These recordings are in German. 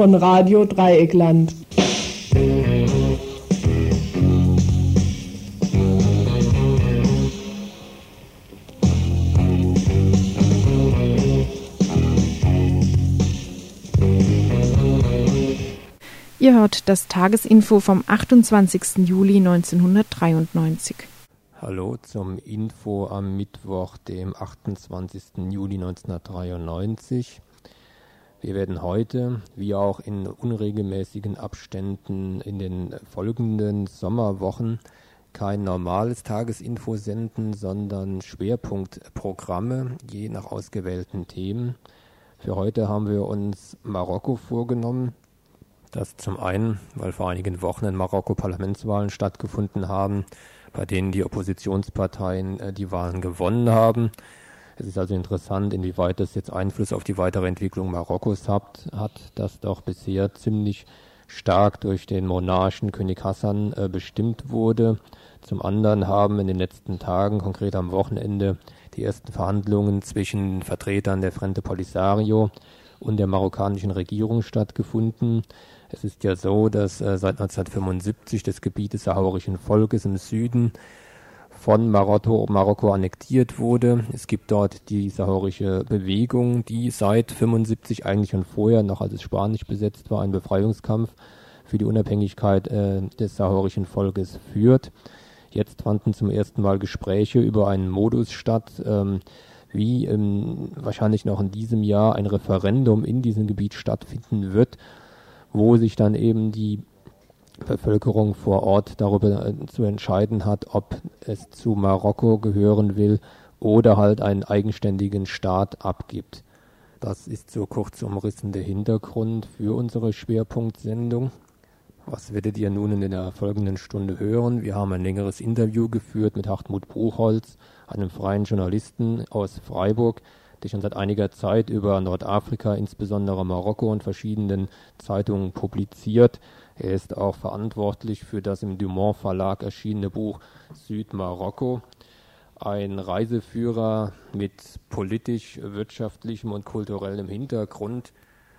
Von Radio Dreieckland. Ihr hört das Tagesinfo vom 28. Juli 1993. Hallo zum Info am Mittwoch, dem 28. Juli 1993. Wir werden heute, wie auch in unregelmäßigen Abständen in den folgenden Sommerwochen, kein normales Tagesinfo senden, sondern Schwerpunktprogramme, je nach ausgewählten Themen. Für heute haben wir uns Marokko vorgenommen. Das zum einen, weil vor einigen Wochen in Marokko Parlamentswahlen stattgefunden haben, bei denen die Oppositionsparteien äh, die Wahlen gewonnen haben es ist also interessant, inwieweit das jetzt Einfluss auf die weitere Entwicklung Marokkos hat, hat das doch bisher ziemlich stark durch den Monarchen König Hassan äh, bestimmt wurde. Zum anderen haben in den letzten Tagen, konkret am Wochenende, die ersten Verhandlungen zwischen Vertretern der Frente Polisario und der marokkanischen Regierung stattgefunden. Es ist ja so, dass äh, seit 1975 das Gebiet des saharischen Volkes im Süden von Marokko, Marokko annektiert wurde. Es gibt dort die saharische Bewegung, die seit 75 eigentlich und vorher, noch als es spanisch besetzt war, einen Befreiungskampf für die Unabhängigkeit äh, des saharischen Volkes führt. Jetzt fanden zum ersten Mal Gespräche über einen Modus statt, ähm, wie ähm, wahrscheinlich noch in diesem Jahr ein Referendum in diesem Gebiet stattfinden wird, wo sich dann eben die Bevölkerung vor Ort darüber äh, zu entscheiden hat, ob es zu Marokko gehören will oder halt einen eigenständigen Staat abgibt. Das ist so kurz umrissen der Hintergrund für unsere Schwerpunktsendung. Was werdet ihr nun in der folgenden Stunde hören? Wir haben ein längeres Interview geführt mit Hartmut Bruchholz, einem freien Journalisten aus Freiburg, der schon seit einiger Zeit über Nordafrika, insbesondere Marokko und verschiedenen Zeitungen publiziert. Er ist auch verantwortlich für das im Dumont Verlag erschienene Buch Südmarokko. Ein Reiseführer mit politisch, wirtschaftlichem und kulturellem Hintergrund.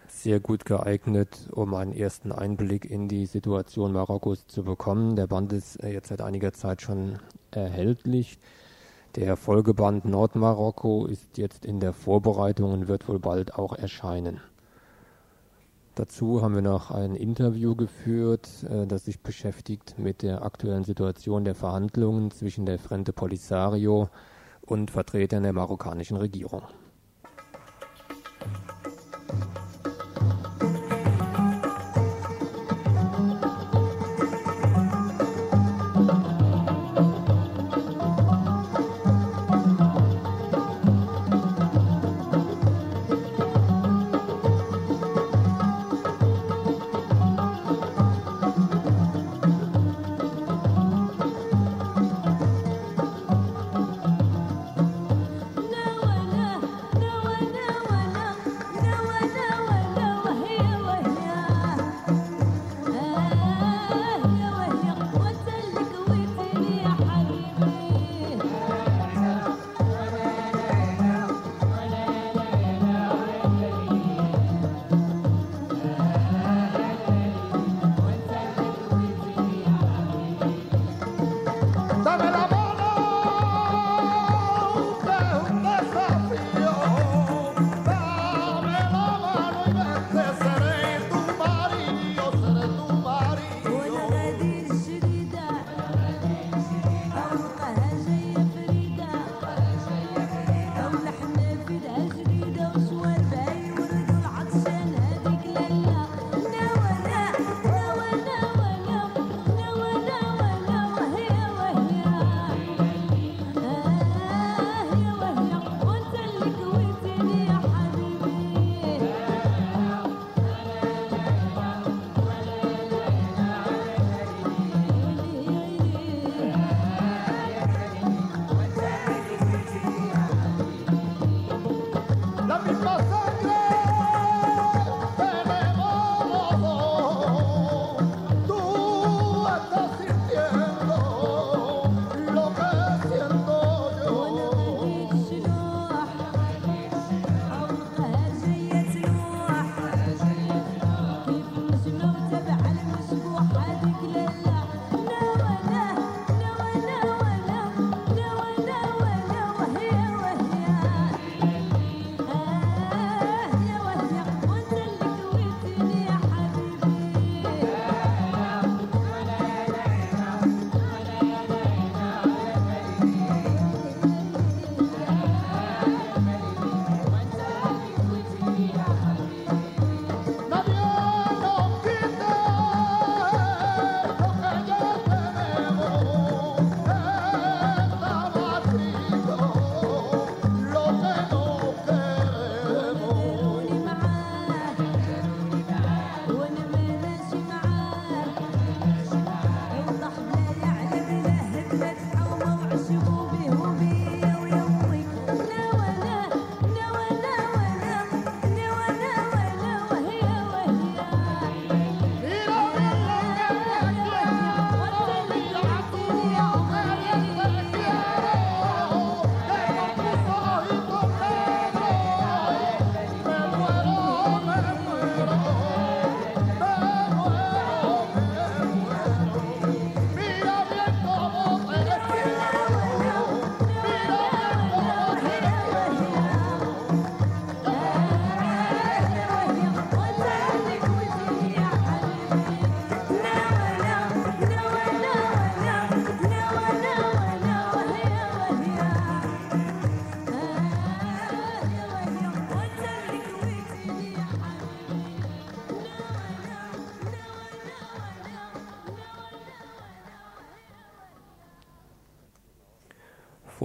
Sehr gut geeignet, um einen ersten Einblick in die Situation Marokkos zu bekommen. Der Band ist jetzt seit einiger Zeit schon erhältlich. Der Folgeband Nordmarokko ist jetzt in der Vorbereitung und wird wohl bald auch erscheinen. Dazu haben wir noch ein Interview geführt, äh, das sich beschäftigt mit der aktuellen Situation der Verhandlungen zwischen der Frente Polisario und Vertretern der marokkanischen Regierung.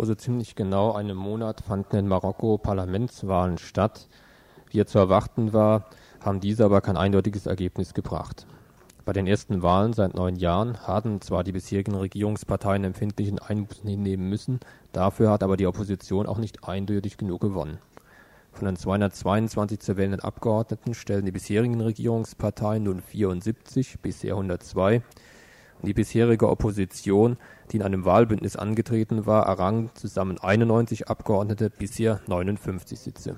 Vor so ziemlich genau einem Monat fanden in Marokko Parlamentswahlen statt. Wie zu erwarten war, haben diese aber kein eindeutiges Ergebnis gebracht. Bei den ersten Wahlen seit neun Jahren hatten zwar die bisherigen Regierungsparteien empfindlichen Einbußen hinnehmen müssen, dafür hat aber die Opposition auch nicht eindeutig genug gewonnen. Von den 222 zu wählenden Abgeordneten stellen die bisherigen Regierungsparteien nun 74, bisher 102, und die bisherige Opposition, die in einem Wahlbündnis angetreten war, errang zusammen 91 Abgeordnete, bisher 59 Sitze.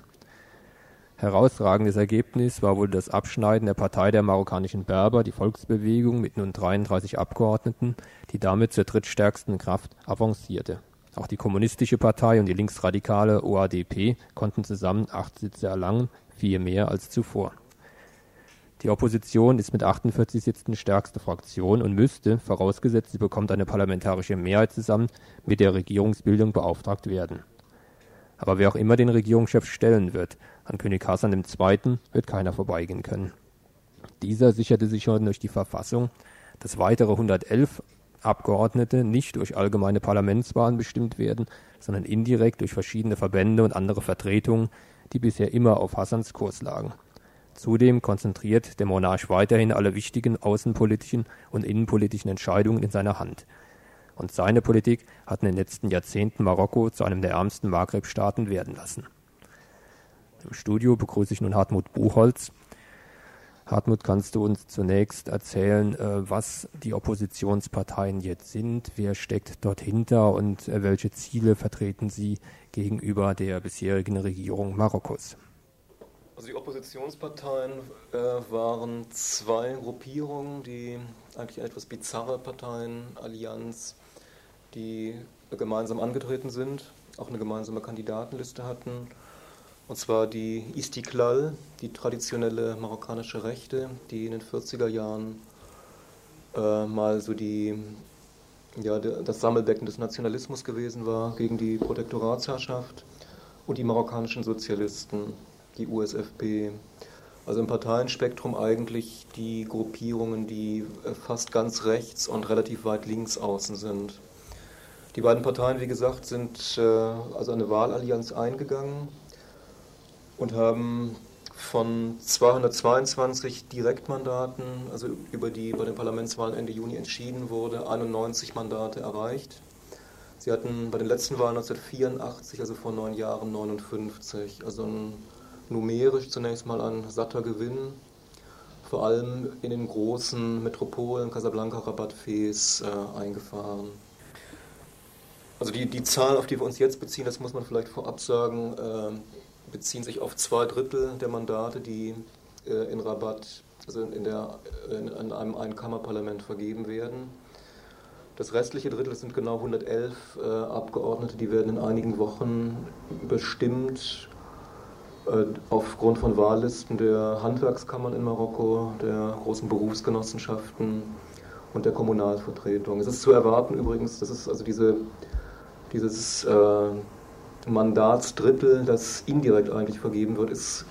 Herausragendes Ergebnis war wohl das Abschneiden der Partei der marokkanischen Berber, die Volksbewegung, mit nun 33 Abgeordneten, die damit zur drittstärksten Kraft avancierte. Auch die Kommunistische Partei und die linksradikale OADP konnten zusammen acht Sitze erlangen, vier mehr als zuvor die Opposition ist mit 48 Sitzen stärkste Fraktion und müsste, vorausgesetzt sie bekommt eine parlamentarische Mehrheit zusammen, mit der Regierungsbildung beauftragt werden. Aber wer auch immer den Regierungschef stellen wird, an König Hassan II. wird keiner vorbeigehen können. Dieser sicherte sich schon durch die Verfassung, dass weitere 111 Abgeordnete nicht durch allgemeine Parlamentswahlen bestimmt werden, sondern indirekt durch verschiedene Verbände und andere Vertretungen, die bisher immer auf Hassans Kurs lagen Zudem konzentriert der Monarch weiterhin alle wichtigen außenpolitischen und innenpolitischen Entscheidungen in seiner Hand. Und seine Politik hat in den letzten Jahrzehnten Marokko zu einem der ärmsten Maghreb-Staaten werden lassen. Im Studio begrüße ich nun Hartmut Buchholz. Hartmut, kannst du uns zunächst erzählen, äh, was die Oppositionsparteien jetzt sind? Wer steckt dort hinter und äh, welche Ziele vertreten sie gegenüber der bisherigen Regierung Marokkos? Also die Oppositionsparteien äh, waren zwei Gruppierungen, die eigentlich etwas bizarre Parteienallianz, die gemeinsam angetreten sind, auch eine gemeinsame Kandidatenliste hatten. Und zwar die Istiklal, die traditionelle marokkanische Rechte, die in den 40er Jahren äh, mal so die, ja, das Sammelbecken des Nationalismus gewesen war gegen die Protektoratsherrschaft und die marokkanischen Sozialisten die USFP. Also im Parteienspektrum eigentlich die Gruppierungen, die äh, fast ganz rechts und relativ weit links außen sind. Die beiden Parteien, wie gesagt, sind äh, also eine Wahlallianz eingegangen und haben von 222 Direktmandaten, also über die bei den Parlamentswahlen Ende Juni entschieden wurde, 91 Mandate erreicht. Sie hatten bei den letzten Wahlen 1984, also vor neun Jahren, 59, also ein numerisch zunächst mal ein satter Gewinn, vor allem in den großen Metropolen Casablanca, Rabat, Fez äh, eingefahren. Also die, die Zahlen, auf die wir uns jetzt beziehen, das muss man vielleicht vorab sagen, äh, beziehen sich auf zwei Drittel der Mandate, die äh, in Rabat, also in, der, in, in einem Einkammerparlament vergeben werden. Das restliche Drittel sind genau 111 äh, Abgeordnete, die werden in einigen Wochen bestimmt äh, aufgrund von Wahllisten der Handwerkskammern in Marokko, der großen Berufsgenossenschaften und der Kommunalvertretung. Es ist zu erwarten übrigens, dass es also diese, dieses äh, Mandatsdrittel, das indirekt eigentlich vergeben wird, ist,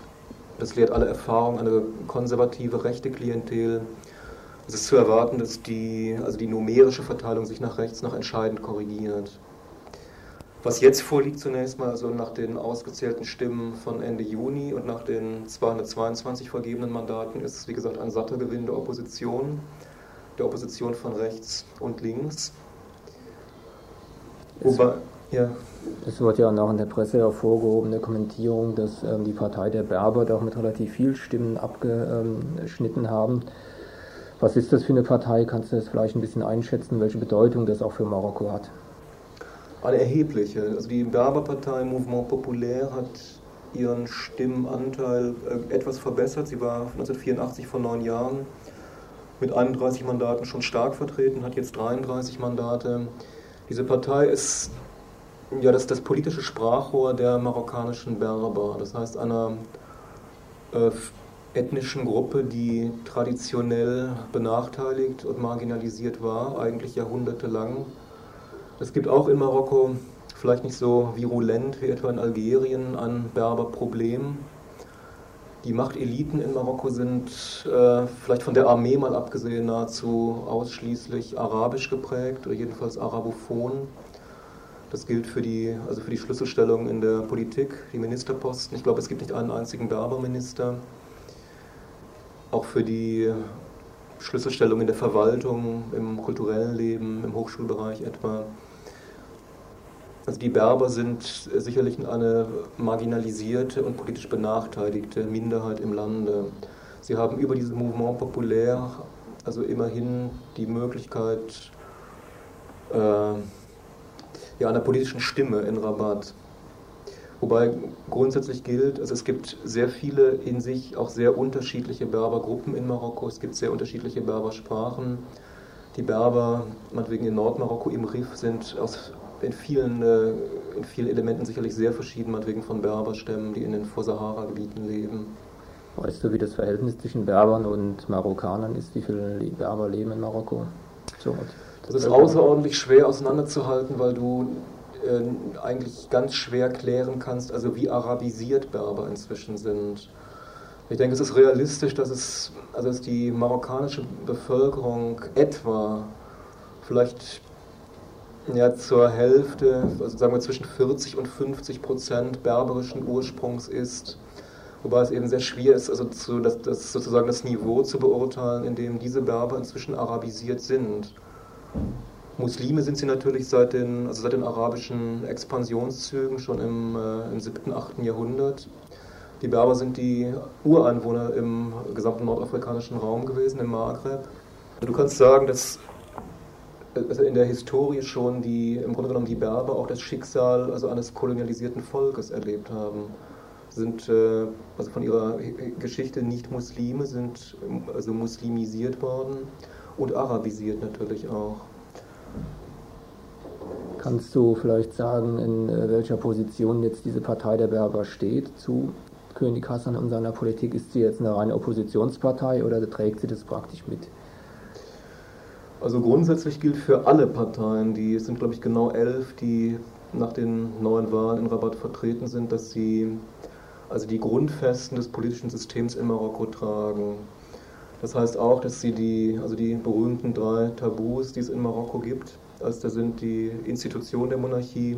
das lehrt alle Erfahrung, eine konservative rechte Klientel. Es ist zu erwarten, dass die, also die numerische Verteilung sich nach rechts noch entscheidend korrigiert. Was jetzt vorliegt zunächst mal, also nach den ausgezählten Stimmen von Ende Juni und nach den 222 vergebenen Mandaten, ist wie gesagt ein satter Gewinn der Opposition, der Opposition von rechts und links. Wobei, ja. Es wird ja auch in der Presse hervorgehoben, der Kommentierung, dass ähm, die Partei der Berber doch mit relativ viel Stimmen abgeschnitten haben. Was ist das für eine Partei? Kannst du das vielleicht ein bisschen einschätzen, welche Bedeutung das auch für Marokko hat? Eine erhebliche. Also die Berberpartei Mouvement Populaire hat ihren Stimmenanteil äh, etwas verbessert. Sie war 1984 vor neun Jahren mit 31 Mandaten schon stark vertreten, hat jetzt 33 Mandate. Diese Partei ist ja das, das politische Sprachrohr der marokkanischen Berber, das heißt einer äh, ethnischen Gruppe, die traditionell benachteiligt und marginalisiert war, eigentlich jahrhundertelang es gibt auch in Marokko, vielleicht nicht so virulent wie etwa in Algerien, ein Berberproblem. Die Machteliten in Marokko sind äh, vielleicht von der Armee mal abgesehen nahezu ausschließlich arabisch geprägt oder jedenfalls arabophon. Das gilt für die, also für die Schlüsselstellung in der Politik, die Ministerposten. Ich glaube, es gibt nicht einen einzigen Berberminister. Auch für die Schlüsselstellung in der Verwaltung, im kulturellen Leben, im Hochschulbereich etwa. Also die Berber sind sicherlich eine marginalisierte und politisch benachteiligte Minderheit im Lande. Sie haben über dieses Mouvement populär also immerhin die Möglichkeit äh, ja, einer politischen Stimme in Rabat. Wobei grundsätzlich gilt, also es gibt sehr viele in sich auch sehr unterschiedliche Berbergruppen in Marokko, es gibt sehr unterschiedliche Berbersprachen. Die Berber, meinetwegen in Nordmarokko im Rif, sind aus in vielen, äh, in vielen Elementen sicherlich sehr verschieden, meinetwegen von Berberstämmen, die in den Vorsahara-Gebieten leben. Weißt du, wie das Verhältnis zwischen Berbern und Marokkanern ist? Wie viele Berber leben in Marokko? So, das ist außerordentlich schwer auseinanderzuhalten, weil du äh, eigentlich ganz schwer klären kannst, also wie arabisiert Berber inzwischen sind. Ich denke, es ist realistisch, dass es, also dass die marokkanische Bevölkerung etwa vielleicht ja, zur Hälfte, also sagen wir zwischen 40 und 50 Prozent berberischen Ursprungs ist. Wobei es eben sehr schwer ist, also zu, das, das sozusagen das Niveau zu beurteilen, in dem diese Berber inzwischen arabisiert sind. Muslime sind sie natürlich seit den, also seit den arabischen Expansionszügen schon im, äh, im 7., 8. Jahrhundert. Die Berber sind die Ureinwohner im gesamten nordafrikanischen Raum gewesen, im Maghreb. Du kannst sagen, dass also in der Historie schon die, im Grunde genommen die Berber auch das Schicksal also eines kolonialisierten Volkes erlebt haben. Sind äh, also von ihrer Geschichte nicht Muslime, sind also muslimisiert worden und arabisiert natürlich auch. Kannst du vielleicht sagen, in äh, welcher Position jetzt diese Partei der Berber steht zu König Hassan und seiner Politik? Ist sie jetzt eine reine Oppositionspartei oder trägt sie das praktisch mit? Also grundsätzlich gilt für alle Parteien, die es sind glaube ich genau elf, die nach den neuen Wahlen in Rabat vertreten sind, dass sie also die Grundfesten des politischen Systems in Marokko tragen. Das heißt auch, dass sie die, also die berühmten drei Tabus, die es in Marokko gibt, also da sind die Institution der Monarchie,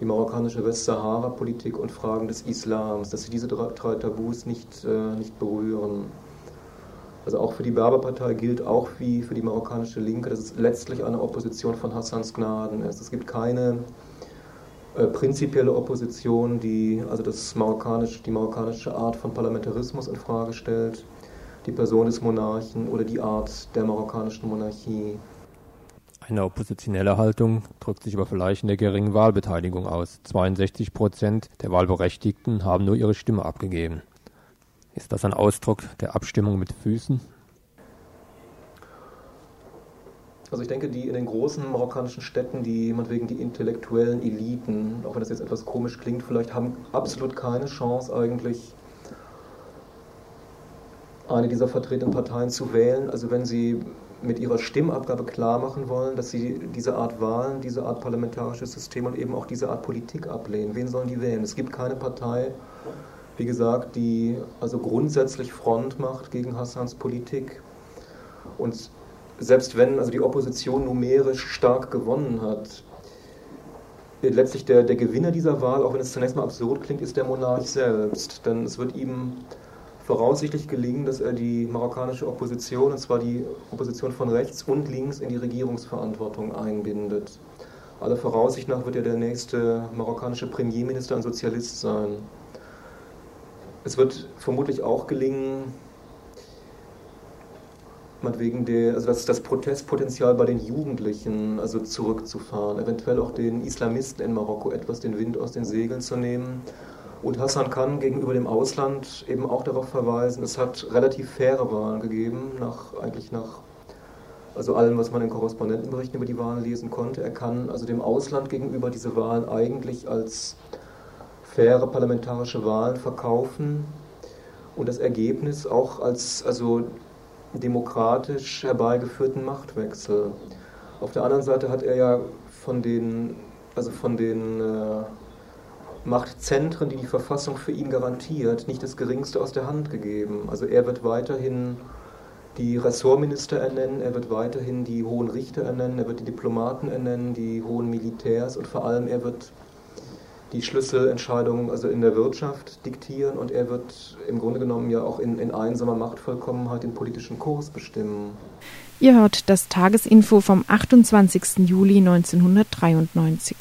die marokkanische Westsahara-Politik und Fragen des Islams, dass sie diese drei, Tabus nicht, äh, nicht berühren. Also auch für die Berberpartei gilt auch wie für die marokkanische Linke, dass es letztlich eine Opposition von Hassans Gnaden ist. Es gibt keine äh, prinzipielle Opposition, die also das marokkanisch, die marokkanische Art von Parlamentarismus in Frage stellt die Person des Monarchen oder die Art der marokkanischen Monarchie. Eine oppositionelle Haltung drückt sich aber vielleicht in der geringen Wahlbeteiligung aus. 62 Prozent der Wahlberechtigten haben nur ihre Stimme abgegeben. Ist das ein Ausdruck der Abstimmung mit Füßen? Also ich denke, die in den großen marokkanischen Städten, die meinetwegen die intellektuellen Eliten, auch wenn das jetzt etwas komisch klingt, vielleicht haben absolut keine Chance eigentlich eine dieser vertretenen Parteien zu wählen. Also wenn sie mit ihrer Stimmabgabe klar machen wollen, dass sie diese Art Wahlen, diese Art parlamentarisches System und eben auch diese Art Politik ablehnen. Wen sollen die wählen? Es gibt keine Partei, wie gesagt, die also grundsätzlich Front macht gegen Hassans Politik. Und selbst wenn also die Opposition numerisch stark gewonnen hat, letztlich der, der Gewinner dieser Wahl, auch wenn es zunächst mal absurd klingt, ist der Monarch selbst. Denn es wird ihm voraussichtlich gelingen, dass er die marokkanische Opposition, und zwar die Opposition von rechts und links, in die Regierungsverantwortung einbindet. Aller Voraussicht nach wird er der nächste marokkanische Premierminister ein Sozialist sein. Es wird vermutlich auch gelingen, wegen der, also das, das Protestpotenzial bei den Jugendlichen also zurückzufahren, eventuell auch den Islamisten in Marokko etwas den Wind aus den Segeln zu nehmen und Hassan kann gegenüber dem Ausland eben auch darauf verweisen, es hat relativ faire Wahlen gegeben, nach, eigentlich nach also allem, was man in Korrespondentenberichten über die Wahlen lesen konnte. Er kann also dem Ausland gegenüber diese Wahlen eigentlich als faire parlamentarische Wahlen verkaufen und das Ergebnis auch als also demokratisch herbeigeführten Machtwechsel. Auf der anderen Seite hat er ja von den, also von den äh, Machtzentren, die die Verfassung für ihn garantiert, nicht das Geringste aus der Hand gegeben. Also er wird weiterhin die Ressortminister ernennen, er wird weiterhin die hohen Richter ernennen, er wird die Diplomaten ernennen, die hohen Militärs und vor allem er wird die Schlüsselentscheidungen also in der Wirtschaft diktieren und er wird im Grunde genommen ja auch in, in einsamer Machtvollkommenheit den politischen Kurs bestimmen. Ihr hört das Tagesinfo vom 28. Juli 1993.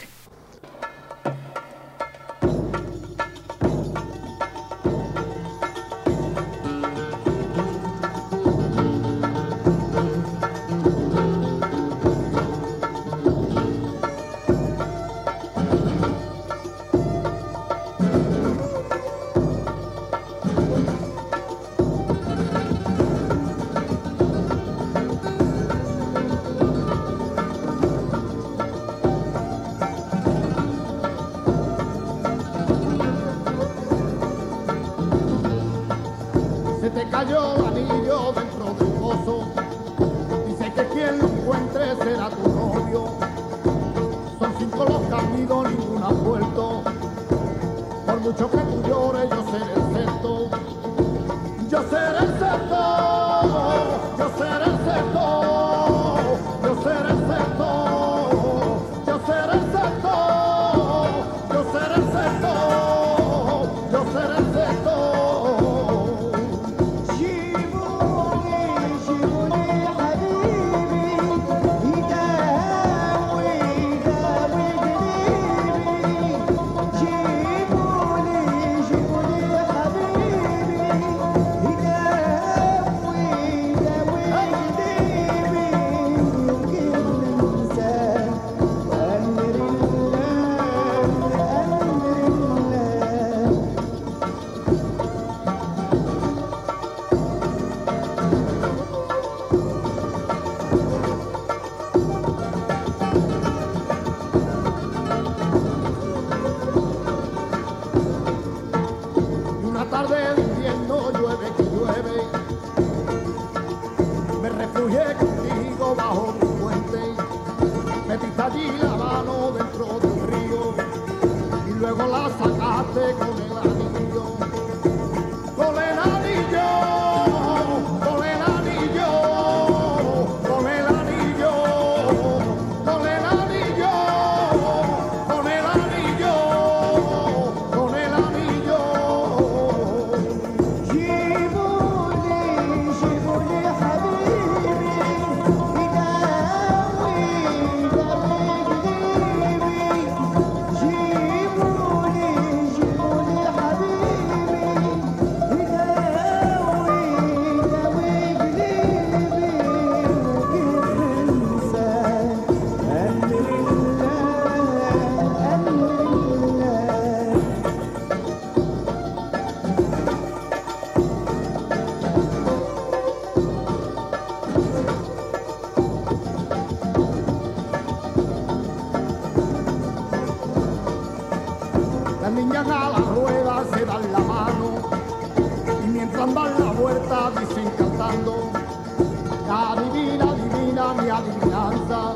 la divina, divina mi adivinanza,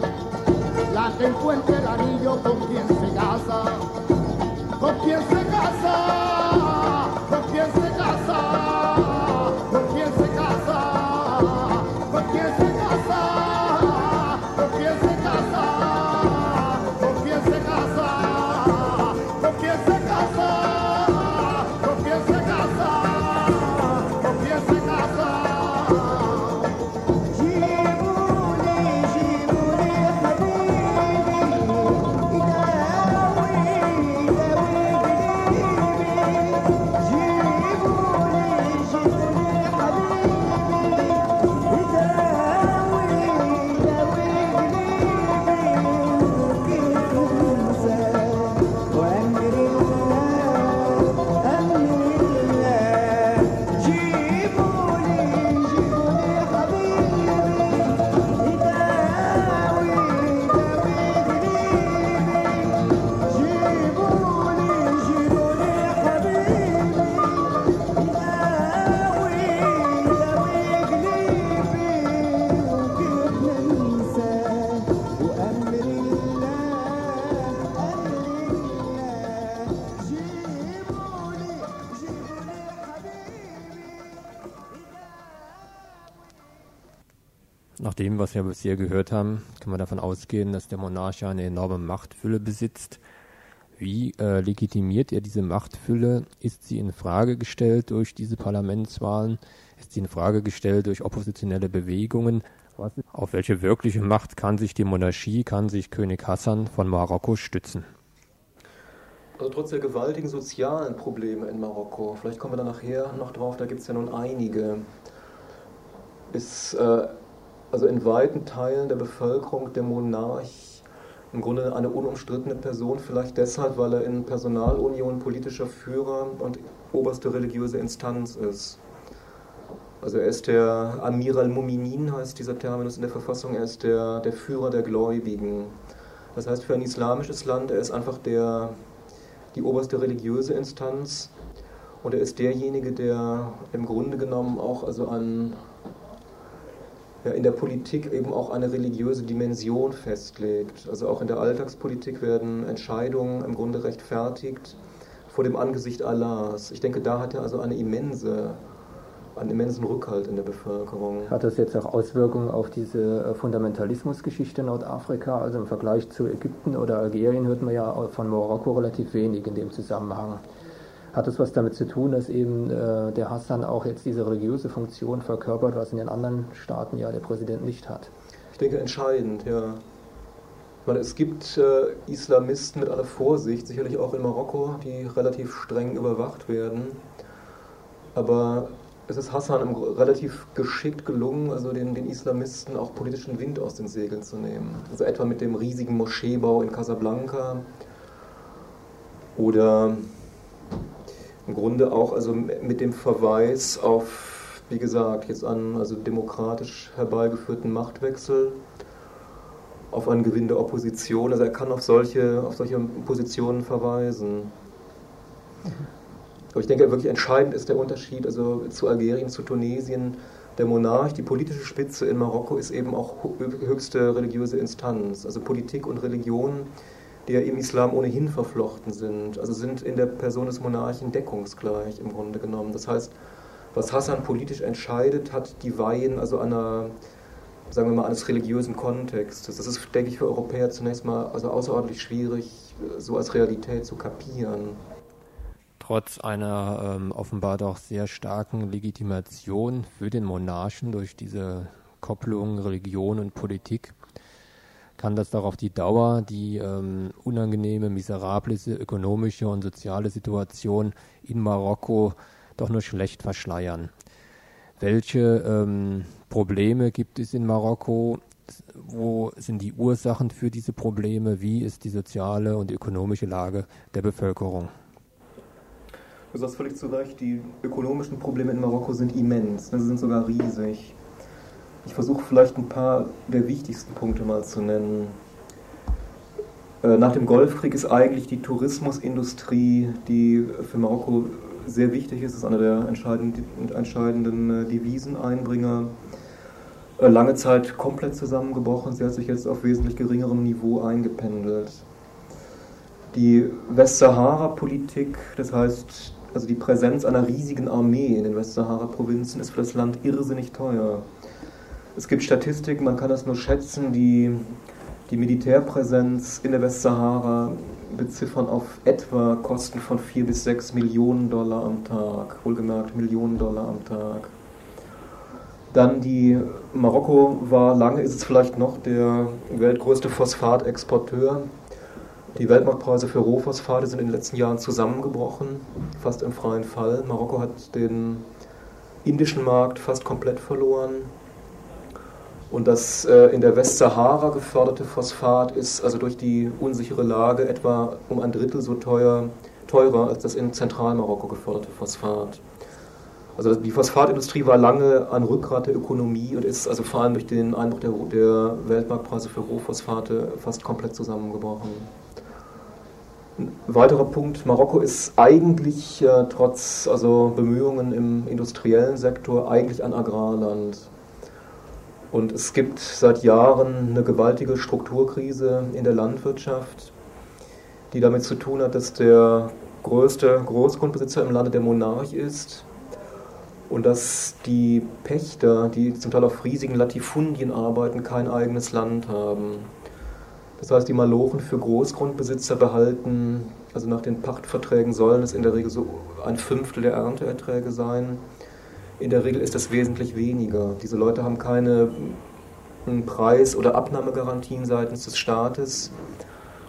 la que encuentre el anillo con quien was wir bisher gehört haben, kann man davon ausgehen, dass der Monarch eine enorme Machtfülle besitzt. Wie äh, legitimiert er diese Machtfülle? Ist sie in Frage gestellt durch diese Parlamentswahlen? Ist sie in Frage gestellt durch oppositionelle Bewegungen? Auf welche wirkliche Macht kann sich die Monarchie, kann sich König Hassan von Marokko stützen? Also trotz der gewaltigen sozialen Probleme in Marokko, vielleicht kommen wir da nachher noch drauf, da gibt es ja nun einige, ist äh, also in weiten Teilen der Bevölkerung der Monarch im Grunde eine unumstrittene Person, vielleicht deshalb, weil er in Personalunion politischer Führer und oberste religiöse Instanz ist. Also er ist der Amir al-Muminin, heißt dieser Terminus in der Verfassung, er ist der, der Führer der Gläubigen. Das heißt für ein islamisches Land, er ist einfach der, die oberste religiöse Instanz und er ist derjenige, der im Grunde genommen auch also an ja, in der Politik eben auch eine religiöse Dimension festlegt. Also auch in der Alltagspolitik werden Entscheidungen im Grunde rechtfertigt vor dem Angesicht Allahs. Ich denke, da hat er also eine immense, einen immensen Rückhalt in der Bevölkerung. Hat das jetzt auch Auswirkungen auf diese äh, Fundamentalismusgeschichte Nordafrika? Also im Vergleich zu Ägypten oder Algerien hört man ja von Marokko relativ wenig in dem Zusammenhang. Hat das was damit zu tun, dass eben äh, der Hassan auch jetzt diese religiöse Funktion verkörpert, was in den anderen Staaten ja der Präsident nicht hat? Ich denke entscheidend, ja. Meine, es gibt äh, Islamisten mit aller Vorsicht, sicherlich auch in Marokko, die relativ streng überwacht werden. Aber es ist Hassan relativ geschickt gelungen, also den, den Islamisten auch politischen Wind aus den Segeln zu nehmen. Also etwa mit dem riesigen Moscheebau in Casablanca oder im Grunde auch also mit dem Verweis auf, wie gesagt, jetzt an also demokratisch herbeigeführten Machtwechsel, auf einen Gewinn der Opposition. Also er kann auf solche, auf solche Positionen verweisen. Aber ich denke, wirklich entscheidend ist der Unterschied also zu Algerien, zu Tunesien. Der Monarch, die politische Spitze in Marokko ist eben auch höchste religiöse Instanz. Also Politik und Religion die ja im Islam ohnehin verflochten sind, also sind in der Person des Monarchen deckungsgleich im Grunde genommen. Das heißt, was Hassan politisch entscheidet, hat die Weihen also einer, sagen wir mal, eines religiösen Kontextes. Das ist, denke ich, für Europäer zunächst mal also außerordentlich schwierig, so als Realität zu kapieren. Trotz einer ähm, offenbar doch sehr starken Legitimation für den Monarchen durch diese Kopplung Religion und Politik kann das doch auf die Dauer die ähm, unangenehme, miserable ökonomische und soziale Situation in Marokko doch nur schlecht verschleiern. Welche ähm, Probleme gibt es in Marokko? Wo sind die Ursachen für diese Probleme? Wie ist die soziale und ökonomische Lage der Bevölkerung? Du sagst völlig zu Recht, die ökonomischen Probleme in Marokko sind immens, sie sind sogar riesig. Ich versuche vielleicht ein paar der wichtigsten Punkte mal zu nennen. Äh, nach dem Golfkrieg ist eigentlich die Tourismusindustrie, die für Marokko sehr wichtig ist, ist einer der entscheidenden, entscheidenden äh, Deviseneinbringer, äh, lange Zeit komplett zusammengebrochen. Sie hat sich jetzt auf wesentlich geringerem Niveau eingependelt. Die Westsahara-Politik, das heißt also die Präsenz einer riesigen Armee in den Westsahara-Provinzen, ist für das Land irrsinnig teuer. Es gibt Statistiken, man kann das nur schätzen, die die Militärpräsenz in der Westsahara beziffern auf etwa Kosten von 4 bis 6 Millionen Dollar am Tag, wohlgemerkt Millionen Dollar am Tag. Dann die Marokko war lange, ist es vielleicht noch der weltgrößte Phosphatexporteur. Die Weltmarktpreise für Rohphosphate sind in den letzten Jahren zusammengebrochen, fast im freien Fall. Marokko hat den indischen Markt fast komplett verloren. Und das äh, in der Westsahara geförderte Phosphat ist also durch die unsichere Lage etwa um ein Drittel so teuer, teurer als das in Zentralmarokko geförderte Phosphat. Also die Phosphatindustrie war lange ein Rückgrat der Ökonomie und ist also vor allem durch den Einbruch der, der Weltmarktpreise für Rohphosphate fast komplett zusammengebrochen. Ein weiterer Punkt, Marokko ist eigentlich äh, trotz also Bemühungen im industriellen Sektor eigentlich ein Agrarland. Und es gibt seit Jahren eine gewaltige Strukturkrise in der Landwirtschaft, die damit zu tun hat, dass der größte Großgrundbesitzer im Lande der Monarch ist und dass die Pächter, die zum Teil auf riesigen Latifundien arbeiten, kein eigenes Land haben. Das heißt, die Malochen für Großgrundbesitzer behalten, also nach den Pachtverträgen sollen es in der Regel so ein Fünftel der Ernteerträge sein. In der Regel ist das wesentlich weniger. Diese Leute haben keine Preis- oder Abnahmegarantien seitens des Staates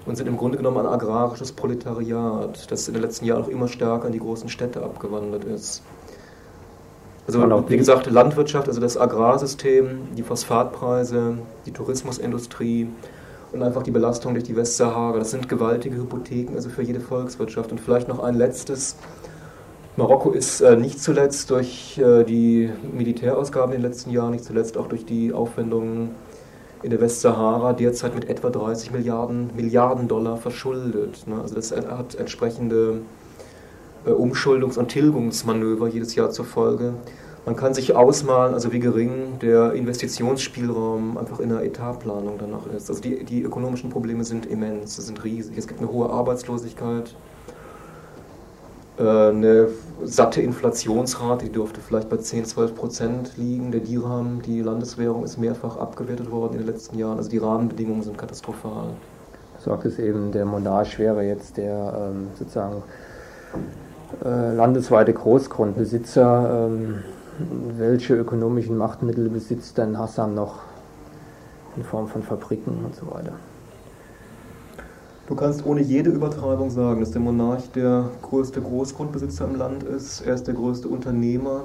und sind im Grunde genommen ein agrarisches Proletariat, das in den letzten Jahren auch immer stärker in die großen Städte abgewandert ist. Also wie gesagt, Landwirtschaft, also das Agrarsystem, die Phosphatpreise, die Tourismusindustrie und einfach die Belastung durch die Westsahara, das sind gewaltige Hypotheken also für jede Volkswirtschaft. Und vielleicht noch ein letztes. Marokko ist äh, nicht zuletzt durch äh, die Militärausgaben in den letzten Jahren, nicht zuletzt auch durch die Aufwendungen in der Westsahara derzeit mit etwa 30 Milliarden, Milliarden Dollar verschuldet. Ne? Also das hat entsprechende äh, Umschuldungs- und Tilgungsmanöver jedes Jahr zur Folge. Man kann sich ausmalen, also wie gering der Investitionsspielraum einfach in der Etatplanung danach ist. Also die, die ökonomischen Probleme sind immens, sie sind riesig. Es gibt eine hohe Arbeitslosigkeit, eine satte Inflationsrate, die dürfte vielleicht bei 10, 12 Prozent liegen. Der Dirham, die Landeswährung, ist mehrfach abgewertet worden in den letzten Jahren. Also die Rahmenbedingungen sind katastrophal. Sagt es eben, der Monarch wäre jetzt der ähm, sozusagen äh, landesweite Großgrundbesitzer. Ähm, welche ökonomischen Machtmittel besitzt denn Hassan noch in Form von Fabriken und so weiter? Du kannst ohne jede Übertreibung sagen, dass der Monarch der größte Großgrundbesitzer im Land ist, er ist der größte Unternehmer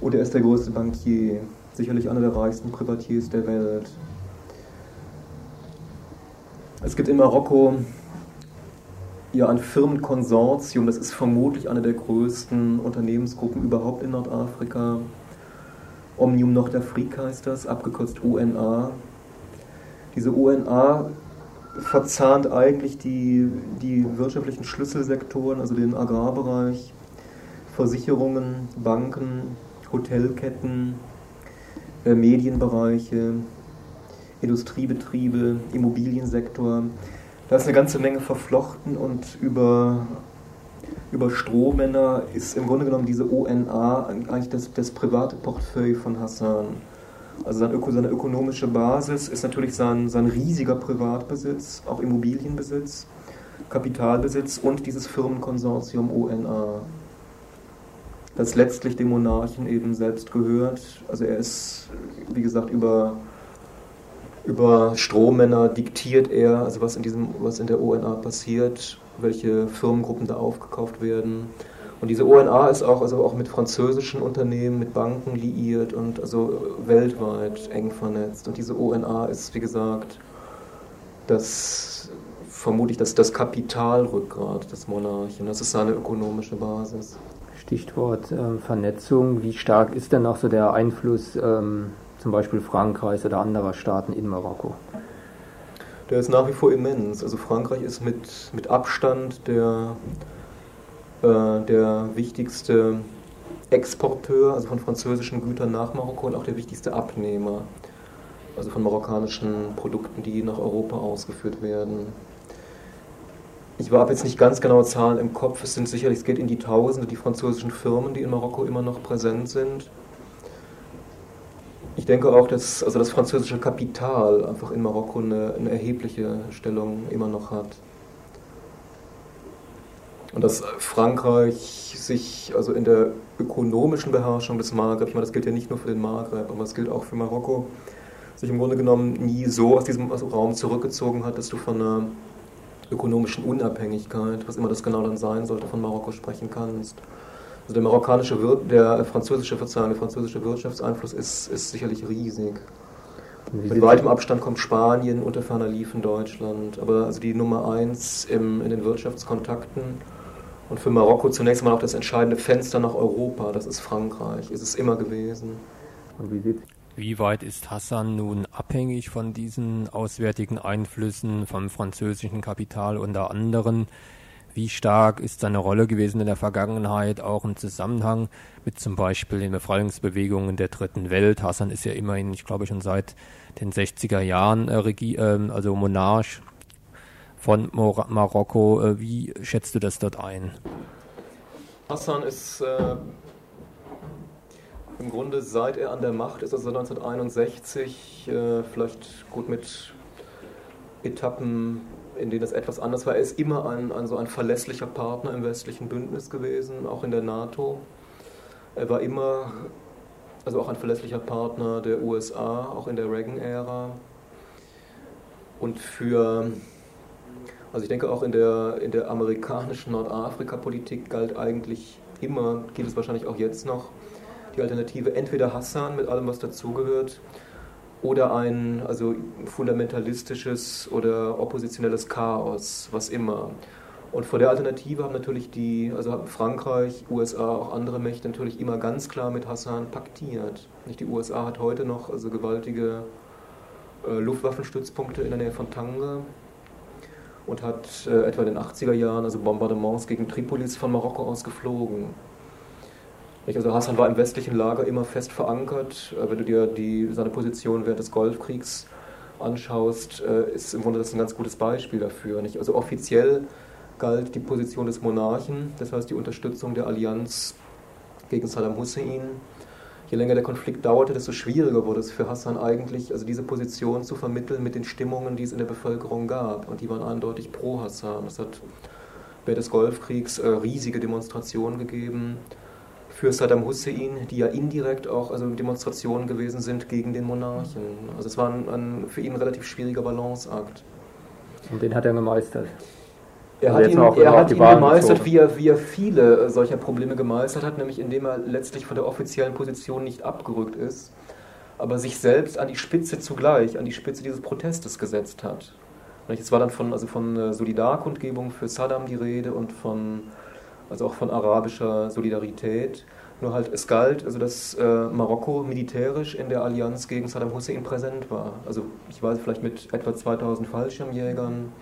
und er ist der größte Bankier, sicherlich einer der reichsten Privatiers der Welt. Es gibt in Marokko ja ein Firmenkonsortium, das ist vermutlich eine der größten Unternehmensgruppen überhaupt in Nordafrika. Omnium Nordafrika heißt das, abgekürzt UNA. Diese UNA verzahnt eigentlich die, die wirtschaftlichen Schlüsselsektoren, also den Agrarbereich, Versicherungen, Banken, Hotelketten, äh, Medienbereiche, Industriebetriebe, Immobiliensektor. Da ist eine ganze Menge verflochten und über, über Strohmänner ist im Grunde genommen diese ONA eigentlich das, das private Portfolio von Hassan. Also seine, seine ökonomische Basis ist natürlich sein, sein riesiger Privatbesitz, auch Immobilienbesitz, Kapitalbesitz und dieses Firmenkonsortium ONA, das letztlich dem Monarchen eben selbst gehört. Also er ist, wie gesagt, über, über Strohmänner diktiert er, also was in, diesem, was in der ONA passiert, welche Firmengruppen da aufgekauft werden und diese ONA ist auch, also auch mit französischen Unternehmen, mit Banken liiert und also weltweit eng vernetzt. Und diese ONA ist, wie gesagt, das vermutlich das, das Kapitalrückgrat des Monarchen. Das ist seine ökonomische Basis. Stichwort ähm, Vernetzung. Wie stark ist denn auch so der Einfluss ähm, zum Beispiel Frankreichs oder anderer Staaten in Marokko? Der ist nach wie vor immens. Also Frankreich ist mit, mit Abstand der äh, der wichtigste Exporteur, also von französischen Gütern nach Marokko und auch der wichtigste Abnehmer, also von marokkanischen Produkten, die nach Europa ausgeführt werden. Ich habe jetzt nicht ganz genaue Zahlen im Kopf, es sind sicherlich, es geht in die Tausende, die französischen Firmen, die in Marokko immer noch präsent sind. Ich denke auch, dass also das französische Kapital einfach in Marokko eine, eine erhebliche Stellung immer noch hat. Und dass Frankreich sich also in der ökonomischen Beherrschung des Maghreb, ich meine, das gilt ja nicht nur für den Maghreb, aber es gilt auch für Marokko, sich im Grunde genommen nie so aus diesem Raum zurückgezogen hat, dass du von einer ökonomischen Unabhängigkeit, was immer das genau dann sein sollte, von Marokko sprechen kannst. Also der marokkanische, Wir der französische, Verzeihung, der französische Wirtschaftseinfluss ist, ist sicherlich riesig. Mit weitem Abstand kommt Spanien, unter ferner liefen Deutschland. Aber also die Nummer eins im, in den Wirtschaftskontakten und für Marokko zunächst mal auch das entscheidende Fenster nach Europa, das ist Frankreich, ist es immer gewesen. Und wie, wie weit ist Hassan nun abhängig von diesen auswärtigen Einflüssen vom französischen Kapital unter anderem? Wie stark ist seine Rolle gewesen in der Vergangenheit, auch im Zusammenhang mit zum Beispiel den Befreiungsbewegungen der Dritten Welt? Hassan ist ja immerhin, ich glaube, schon seit den 60er Jahren äh, äh, also Monarch von Mor Marokko. Äh, wie schätzt du das dort ein? Hassan ist äh, im Grunde seit er an der Macht ist, also 1961, äh, vielleicht gut mit Etappen, in denen es etwas anders war. Er ist immer ein, ein, so ein verlässlicher Partner im westlichen Bündnis gewesen, auch in der NATO. Er war immer, also auch ein verlässlicher Partner der USA, auch in der Reagan-Ära. Und für, also ich denke auch in der, in der amerikanischen Nordafrika-Politik galt eigentlich immer, gilt es wahrscheinlich auch jetzt noch, die Alternative entweder Hassan mit allem, was dazugehört, oder ein also fundamentalistisches oder oppositionelles Chaos, was immer. Und vor der Alternative haben natürlich die, also haben Frankreich, USA, auch andere Mächte natürlich immer ganz klar mit Hassan paktiert. Nicht die USA hat heute noch also gewaltige äh, Luftwaffenstützpunkte in der Nähe von Tanger und hat äh, etwa in den 80er Jahren also Bombardements gegen Tripolis von Marokko aus geflogen. Also Hassan war im westlichen Lager immer fest verankert. Äh, wenn du dir die, seine Position während des Golfkriegs anschaust, äh, ist im Grunde das ein ganz gutes Beispiel dafür. Also offiziell galt die Position des Monarchen, das heißt die Unterstützung der Allianz gegen Saddam Hussein. Je länger der Konflikt dauerte, desto schwieriger wurde es für Hassan eigentlich, also diese Position zu vermitteln mit den Stimmungen, die es in der Bevölkerung gab. Und die waren eindeutig pro Hassan. Es hat während des Golfkriegs äh, riesige Demonstrationen gegeben für Saddam Hussein, die ja indirekt auch also Demonstrationen gewesen sind gegen den Monarchen. Also es war ein, ein für ihn ein relativ schwieriger Balanceakt. Und den hat er gemeistert. Er hat ihn, er hat ihn gemeistert, wie er, wie er viele solcher Probleme gemeistert hat, nämlich indem er letztlich von der offiziellen Position nicht abgerückt ist, aber sich selbst an die Spitze zugleich, an die Spitze dieses Protestes gesetzt hat. Es war dann von, also von äh, Solidarkundgebung für Saddam die Rede und von also auch von arabischer Solidarität. Nur halt, es galt, also dass äh, Marokko militärisch in der Allianz gegen Saddam Hussein präsent war. Also ich weiß, vielleicht mit etwa 2000 Fallschirmjägern,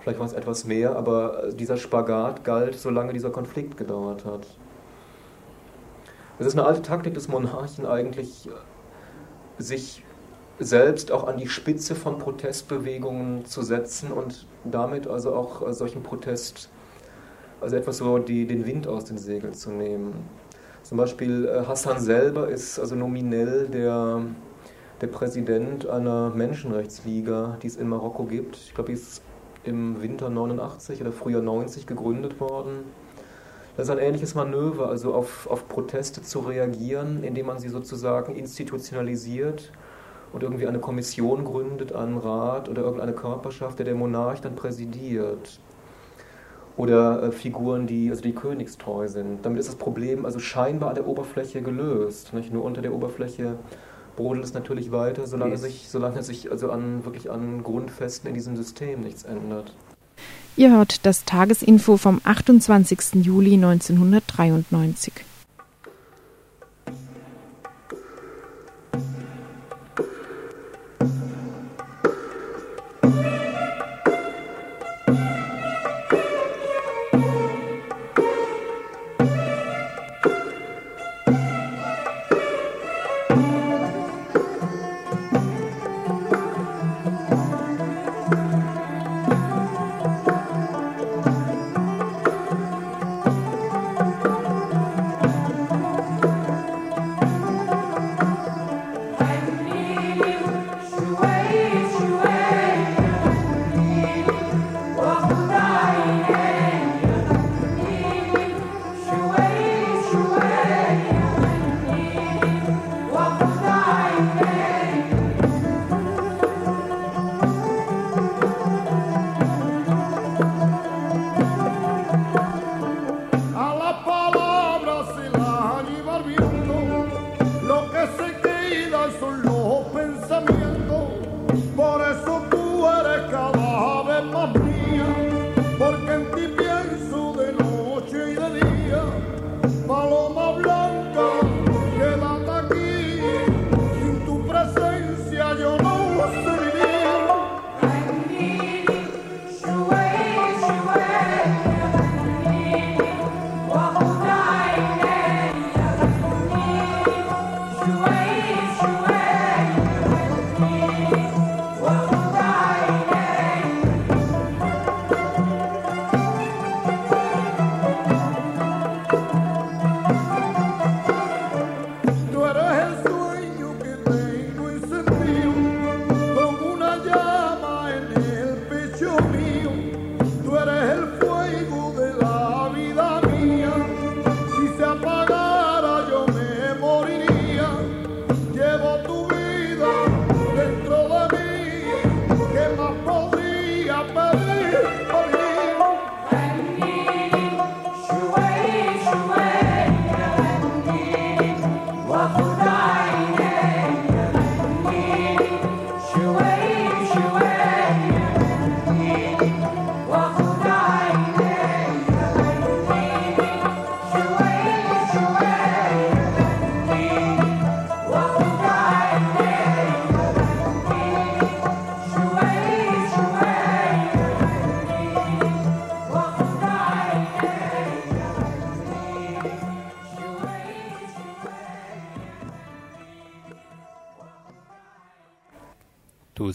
vielleicht war es etwas mehr, aber dieser Spagat galt, solange dieser Konflikt gedauert hat. Es ist eine alte Taktik des Monarchen eigentlich, sich selbst auch an die Spitze von Protestbewegungen zu setzen und damit also auch äh, solchen Protest also etwas so die, den Wind aus den Segeln zu nehmen. Zum Beispiel äh, Hassan selber ist also nominell der, der Präsident einer Menschenrechtsliga, die es in Marokko gibt. Ich glaube, die ist im Winter 89 oder Frühjahr 90 gegründet worden. Das ist ein ähnliches Manöver, also auf, auf Proteste zu reagieren, indem man sie sozusagen institutionalisiert und irgendwie eine Kommission gründet, einen Rat oder irgendeine Körperschaft, der der Monarch dann präsidiert oder äh, Figuren, die, also die königstreu sind. Damit ist das Problem also scheinbar an der Oberfläche gelöst. Nicht? Nur unter der Oberfläche brodelt es natürlich weiter, solange yes. sich, solange sich also an wirklich an Grundfesten in diesem System nichts ändert. Ihr hört das Tagesinfo vom 28. Juli 1993.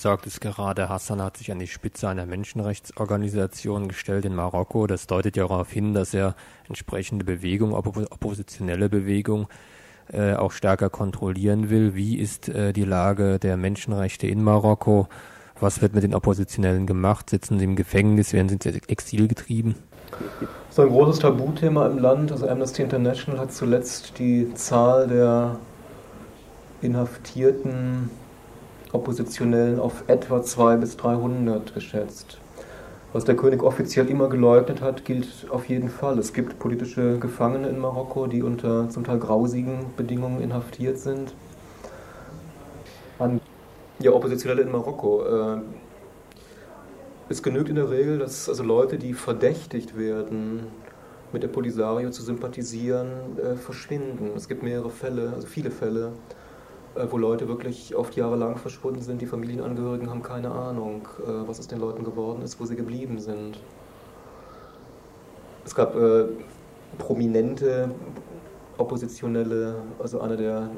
Du sagtest gerade, Hassan hat sich an die Spitze einer Menschenrechtsorganisation gestellt in Marokko. Das deutet ja darauf hin, dass er entsprechende Bewegung, oppositionelle Bewegung, äh, auch stärker kontrollieren will. Wie ist äh, die Lage der Menschenrechte in Marokko? Was wird mit den Oppositionellen gemacht? Sitzen sie im Gefängnis? Werden sie ins Exil getrieben? So ein großes Tabuthema im Land. Also Amnesty International hat zuletzt die Zahl der inhaftierten Oppositionellen auf etwa 200 bis 300 geschätzt. Was der König offiziell immer geleugnet hat, gilt auf jeden Fall. Es gibt politische Gefangene in Marokko, die unter zum Teil grausigen Bedingungen inhaftiert sind. Ja, Oppositionelle in Marokko. Äh, es genügt in der Regel, dass also Leute, die verdächtigt werden, mit der Polisario zu sympathisieren, äh, verschwinden. Es gibt mehrere Fälle, also viele Fälle, wo Leute wirklich oft jahrelang verschwunden sind. Die Familienangehörigen haben keine Ahnung, äh, was aus den Leuten geworden ist, wo sie geblieben sind. Es gab äh, prominente Oppositionelle, also einer der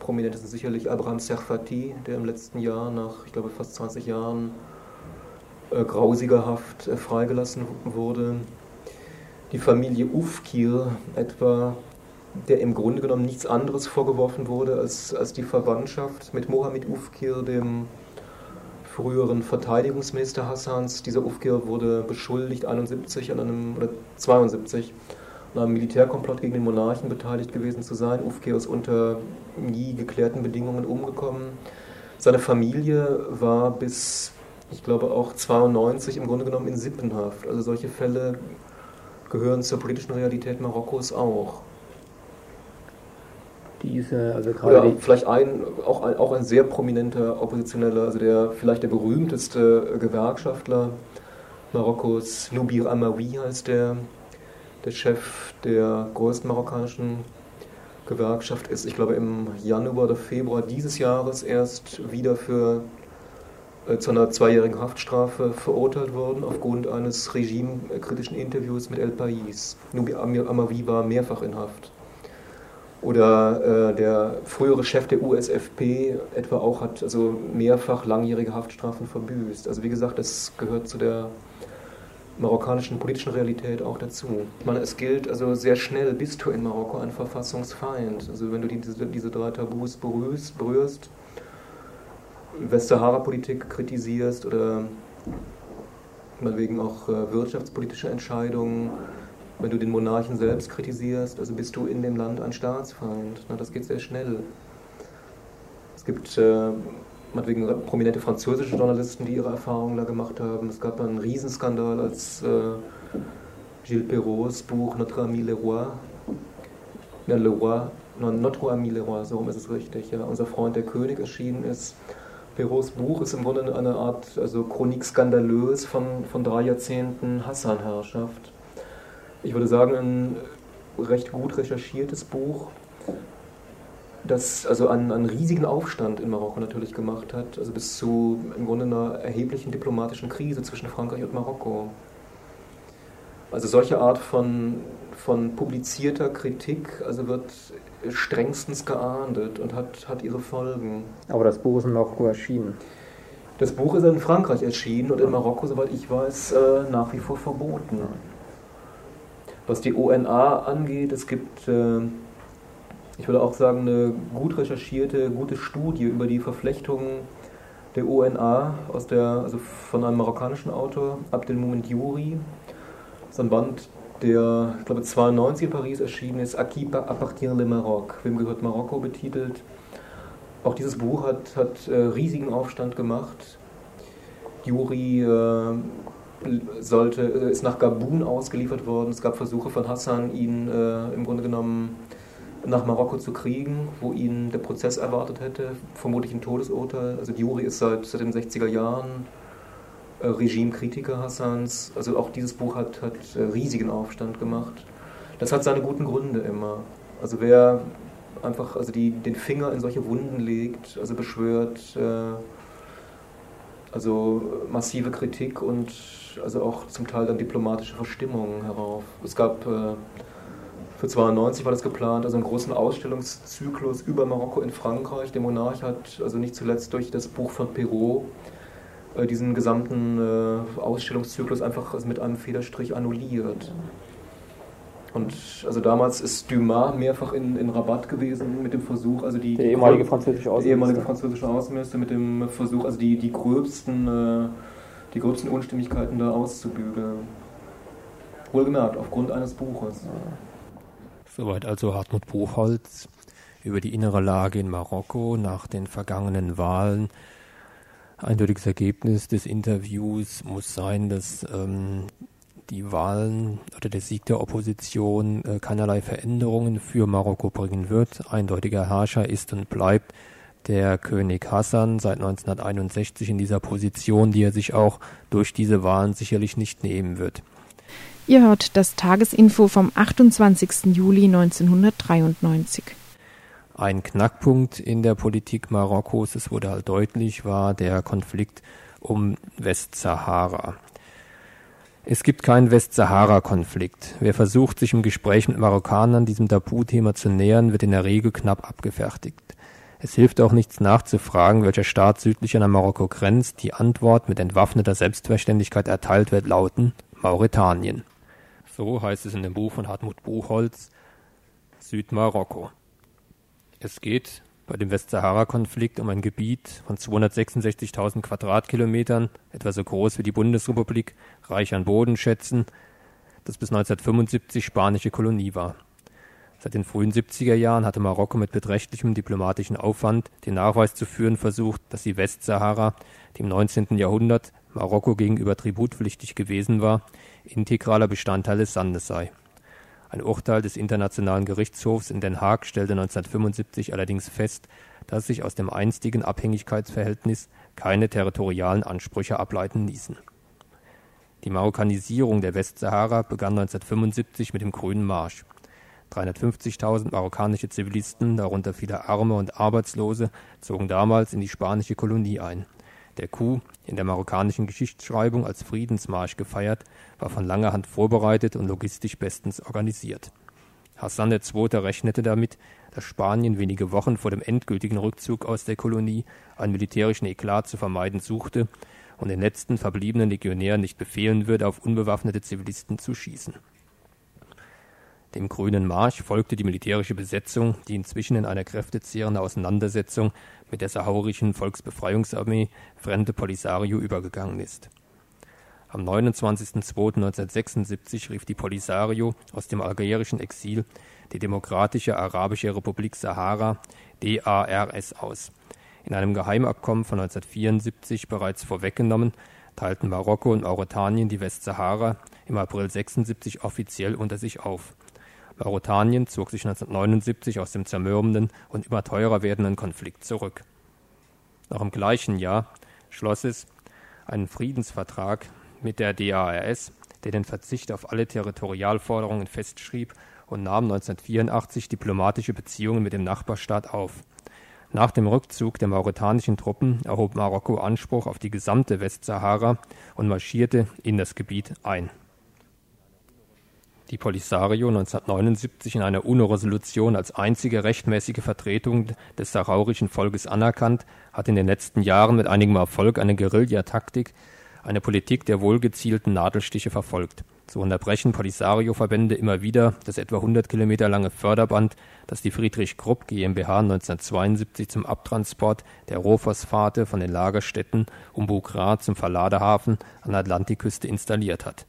prominentesten sicherlich Abraham Serfati, der im letzten Jahr nach, ich glaube, fast 20 Jahren äh, grausiger Haft äh, freigelassen wurde. Die Familie Ufkir etwa der im Grunde genommen nichts anderes vorgeworfen wurde als, als die Verwandtschaft mit Mohammed Ufkir, dem früheren Verteidigungsminister Hassans. Dieser Ufkir wurde beschuldigt, 71 an einem, oder 72 an einem Militärkomplott gegen den Monarchen beteiligt gewesen zu sein. Ufkir ist unter nie geklärten Bedingungen umgekommen. Seine Familie war bis, ich glaube, auch 92 im Grunde genommen in Sippenhaft. Also solche Fälle gehören zur politischen Realität Marokkos auch diese, also gerade ja, vielleicht ein auch, ein, auch ein sehr prominenter Oppositioneller, also der vielleicht der berühmteste Gewerkschaftler Marokkos, Nubir Amawi heißt der, der Chef der größten marokkanischen Gewerkschaft ist, ich glaube im Januar oder Februar dieses Jahres erst wieder für äh, zu einer zweijährigen Haftstrafe verurteilt worden aufgrund eines regimekritischen Interviews mit El Pais. Nubir Amawi war mehrfach in Haft. Oder äh, der frühere Chef der USFP etwa auch hat also mehrfach langjährige Haftstrafen verbüßt. Also wie gesagt, das gehört zu der marokkanischen politischen Realität auch dazu. Ich meine, es gilt also sehr schnell, bist du in Marokko ein Verfassungsfeind. Also wenn du diese, diese drei Tabus berührst, berührst Westsahara-Politik kritisierst oder wegen auch äh, wirtschaftspolitische Entscheidungen, wenn du den Monarchen selbst kritisierst, also bist du in dem Land ein Staatsfeind. Na, das geht sehr schnell. Es gibt äh, meinetwegen prominente französische Journalisten, die ihre Erfahrungen da gemacht haben. Es gab einen Riesenskandal, als äh, Gilles Perraults Buch Notre Ami le Roi, ja, le Roi, Notre Ami le Roi, so ist es richtig, ja, unser Freund der König erschienen ist. Perraults Buch ist im Grunde eine Art also Chronik skandalös von, von drei Jahrzehnten Hassan-Herrschaft ich würde sagen, ein recht gut recherchiertes Buch, das also einen, einen, riesigen Aufstand in Marokko natürlich gemacht hat, also bis zu im Grunde einer erheblichen diplomatischen Krise zwischen Frankreich und Marokko. Also solche Art von, von publizierter Kritik also wird strengstens geahndet und hat, hat ihre Folgen. Aber das Buch ist in Marokko erschienen. Das Buch ist in Frankreich erschienen und in Marokko, soweit ich weiß, äh, nach wie vor verboten. Was die ONA angeht, es gibt, äh, ich würde auch sagen, eine gut recherchierte, gute Studie über die Verflechtungen der ONA aus der, also von einem marokkanischen Autor, Abdelmoumend Youri. Das ist ein Band, der, ich glaube, 92 in Paris erschienen ist, Akipa appartient le Maroc. Wem gehört Marokko betitelt? Auch dieses Buch hat, hat äh, riesigen Aufstand gemacht. Juri äh, sollte, äh, ist nach Gabun ausgeliefert worden. Es gab Versuche von Hassan, ihn äh, im Grunde genommen nach Marokko zu kriegen, wo ihn der Prozess erwartet hätte, vermutlich ein Todesurteil. Also Diuri ist seit, seit den 60er Jahren äh, Regimekritiker Hassans. Also auch dieses Buch hat, hat äh, riesigen Aufstand gemacht. Das hat seine guten Gründe immer. Also wer einfach also die, den Finger in solche Wunden legt, also beschwört, äh, also massive Kritik und also auch zum Teil dann diplomatische Verstimmungen herauf. Es gab äh, für 92 war das geplant, also einen großen Ausstellungszyklus über Marokko in Frankreich. Der Monarch hat also nicht zuletzt durch das Buch von Perrault äh, diesen gesamten äh, Ausstellungszyklus einfach mit einem Federstrich annulliert. Und also damals ist Dumas mehrfach in, in Rabat gewesen mit dem Versuch, also die, der ehemalige französische Außenminister, ehemalige französische Außenminister mit dem Versuch, also die, die gröbsten, äh, die gröbsten Unstimmigkeiten da auszubügeln. Wohlgemerkt, aufgrund eines Buches. Soweit also Hartmut Buchholz über die innere Lage in Marokko nach den vergangenen Wahlen. Eindeutiges Ergebnis des Interviews muss sein, dass ähm, die Wahlen oder der Sieg der Opposition äh, keinerlei Veränderungen für Marokko bringen wird. Eindeutiger Herrscher ist und bleibt der König Hassan seit 1961 in dieser Position, die er sich auch durch diese Wahlen sicherlich nicht nehmen wird. Ihr hört das Tagesinfo vom 28. Juli 1993. Ein Knackpunkt in der Politik Marokkos, es wurde halt deutlich, war der Konflikt um Westsahara. Es gibt keinen Westsahara-Konflikt. Wer versucht, sich im Gespräch mit Marokkanern diesem Tabuthema zu nähern, wird in der Regel knapp abgefertigt. Es hilft auch nichts nachzufragen, welcher Staat südlich an Marokko grenzt. Die Antwort mit entwaffneter Selbstverständlichkeit erteilt wird lauten Mauretanien. So heißt es in dem Buch von Hartmut Buchholz Südmarokko. Es geht bei dem Westsahara-Konflikt um ein Gebiet von 266.000 Quadratkilometern, etwa so groß wie die Bundesrepublik, reich an Bodenschätzen, das bis 1975 spanische Kolonie war. Seit den frühen 70er Jahren hatte Marokko mit beträchtlichem diplomatischen Aufwand den Nachweis zu führen versucht, dass die Westsahara, die im 19. Jahrhundert Marokko gegenüber tributpflichtig gewesen war, integraler Bestandteil des Sandes sei ein Urteil des Internationalen Gerichtshofs in Den Haag stellte 1975 allerdings fest, dass sich aus dem einstigen Abhängigkeitsverhältnis keine territorialen Ansprüche ableiten ließen. Die Marokkanisierung der Westsahara begann 1975 mit dem Grünen Marsch. 350.000 marokkanische Zivilisten, darunter viele Arme und Arbeitslose, zogen damals in die spanische Kolonie ein der Coup, in der marokkanischen Geschichtsschreibung als Friedensmarsch gefeiert, war von langer Hand vorbereitet und logistisch bestens organisiert. Hassan II. rechnete damit, dass Spanien wenige Wochen vor dem endgültigen Rückzug aus der Kolonie einen militärischen Eklat zu vermeiden suchte und den letzten verbliebenen Legionären nicht befehlen würde, auf unbewaffnete Zivilisten zu schießen. Dem Grünen Marsch folgte die militärische Besetzung, die inzwischen in einer kräftezehrenden Auseinandersetzung mit der sahaurischen Volksbefreiungsarmee Frente Polisario übergegangen ist. Am 29.02.1976 rief die Polisario aus dem algerischen Exil die Demokratische Arabische Republik Sahara DARS aus. In einem Geheimabkommen von 1974 bereits vorweggenommen, teilten Marokko und Mauretanien die Westsahara im April 76 offiziell unter sich auf. Mauretanien zog sich 1979 aus dem zermürbenden und immer teurer werdenden Konflikt zurück. Noch im gleichen Jahr schloss es einen Friedensvertrag mit der DARS, der den Verzicht auf alle Territorialforderungen festschrieb und nahm 1984 diplomatische Beziehungen mit dem Nachbarstaat auf. Nach dem Rückzug der mauretanischen Truppen erhob Marokko Anspruch auf die gesamte Westsahara und marschierte in das Gebiet ein die Polisario 1979 in einer UNO-Resolution als einzige rechtmäßige Vertretung des saharauischen Volkes anerkannt, hat in den letzten Jahren mit einigem Erfolg eine Guerillataktik, eine Politik der wohlgezielten Nadelstiche verfolgt. So unterbrechen Polisario-Verbände immer wieder das etwa 100 Kilometer lange Förderband, das die Friedrich Krupp GmbH 1972 zum Abtransport der Rohphosphate von den Lagerstätten um Bukra zum Verladehafen an der Atlantikküste installiert hat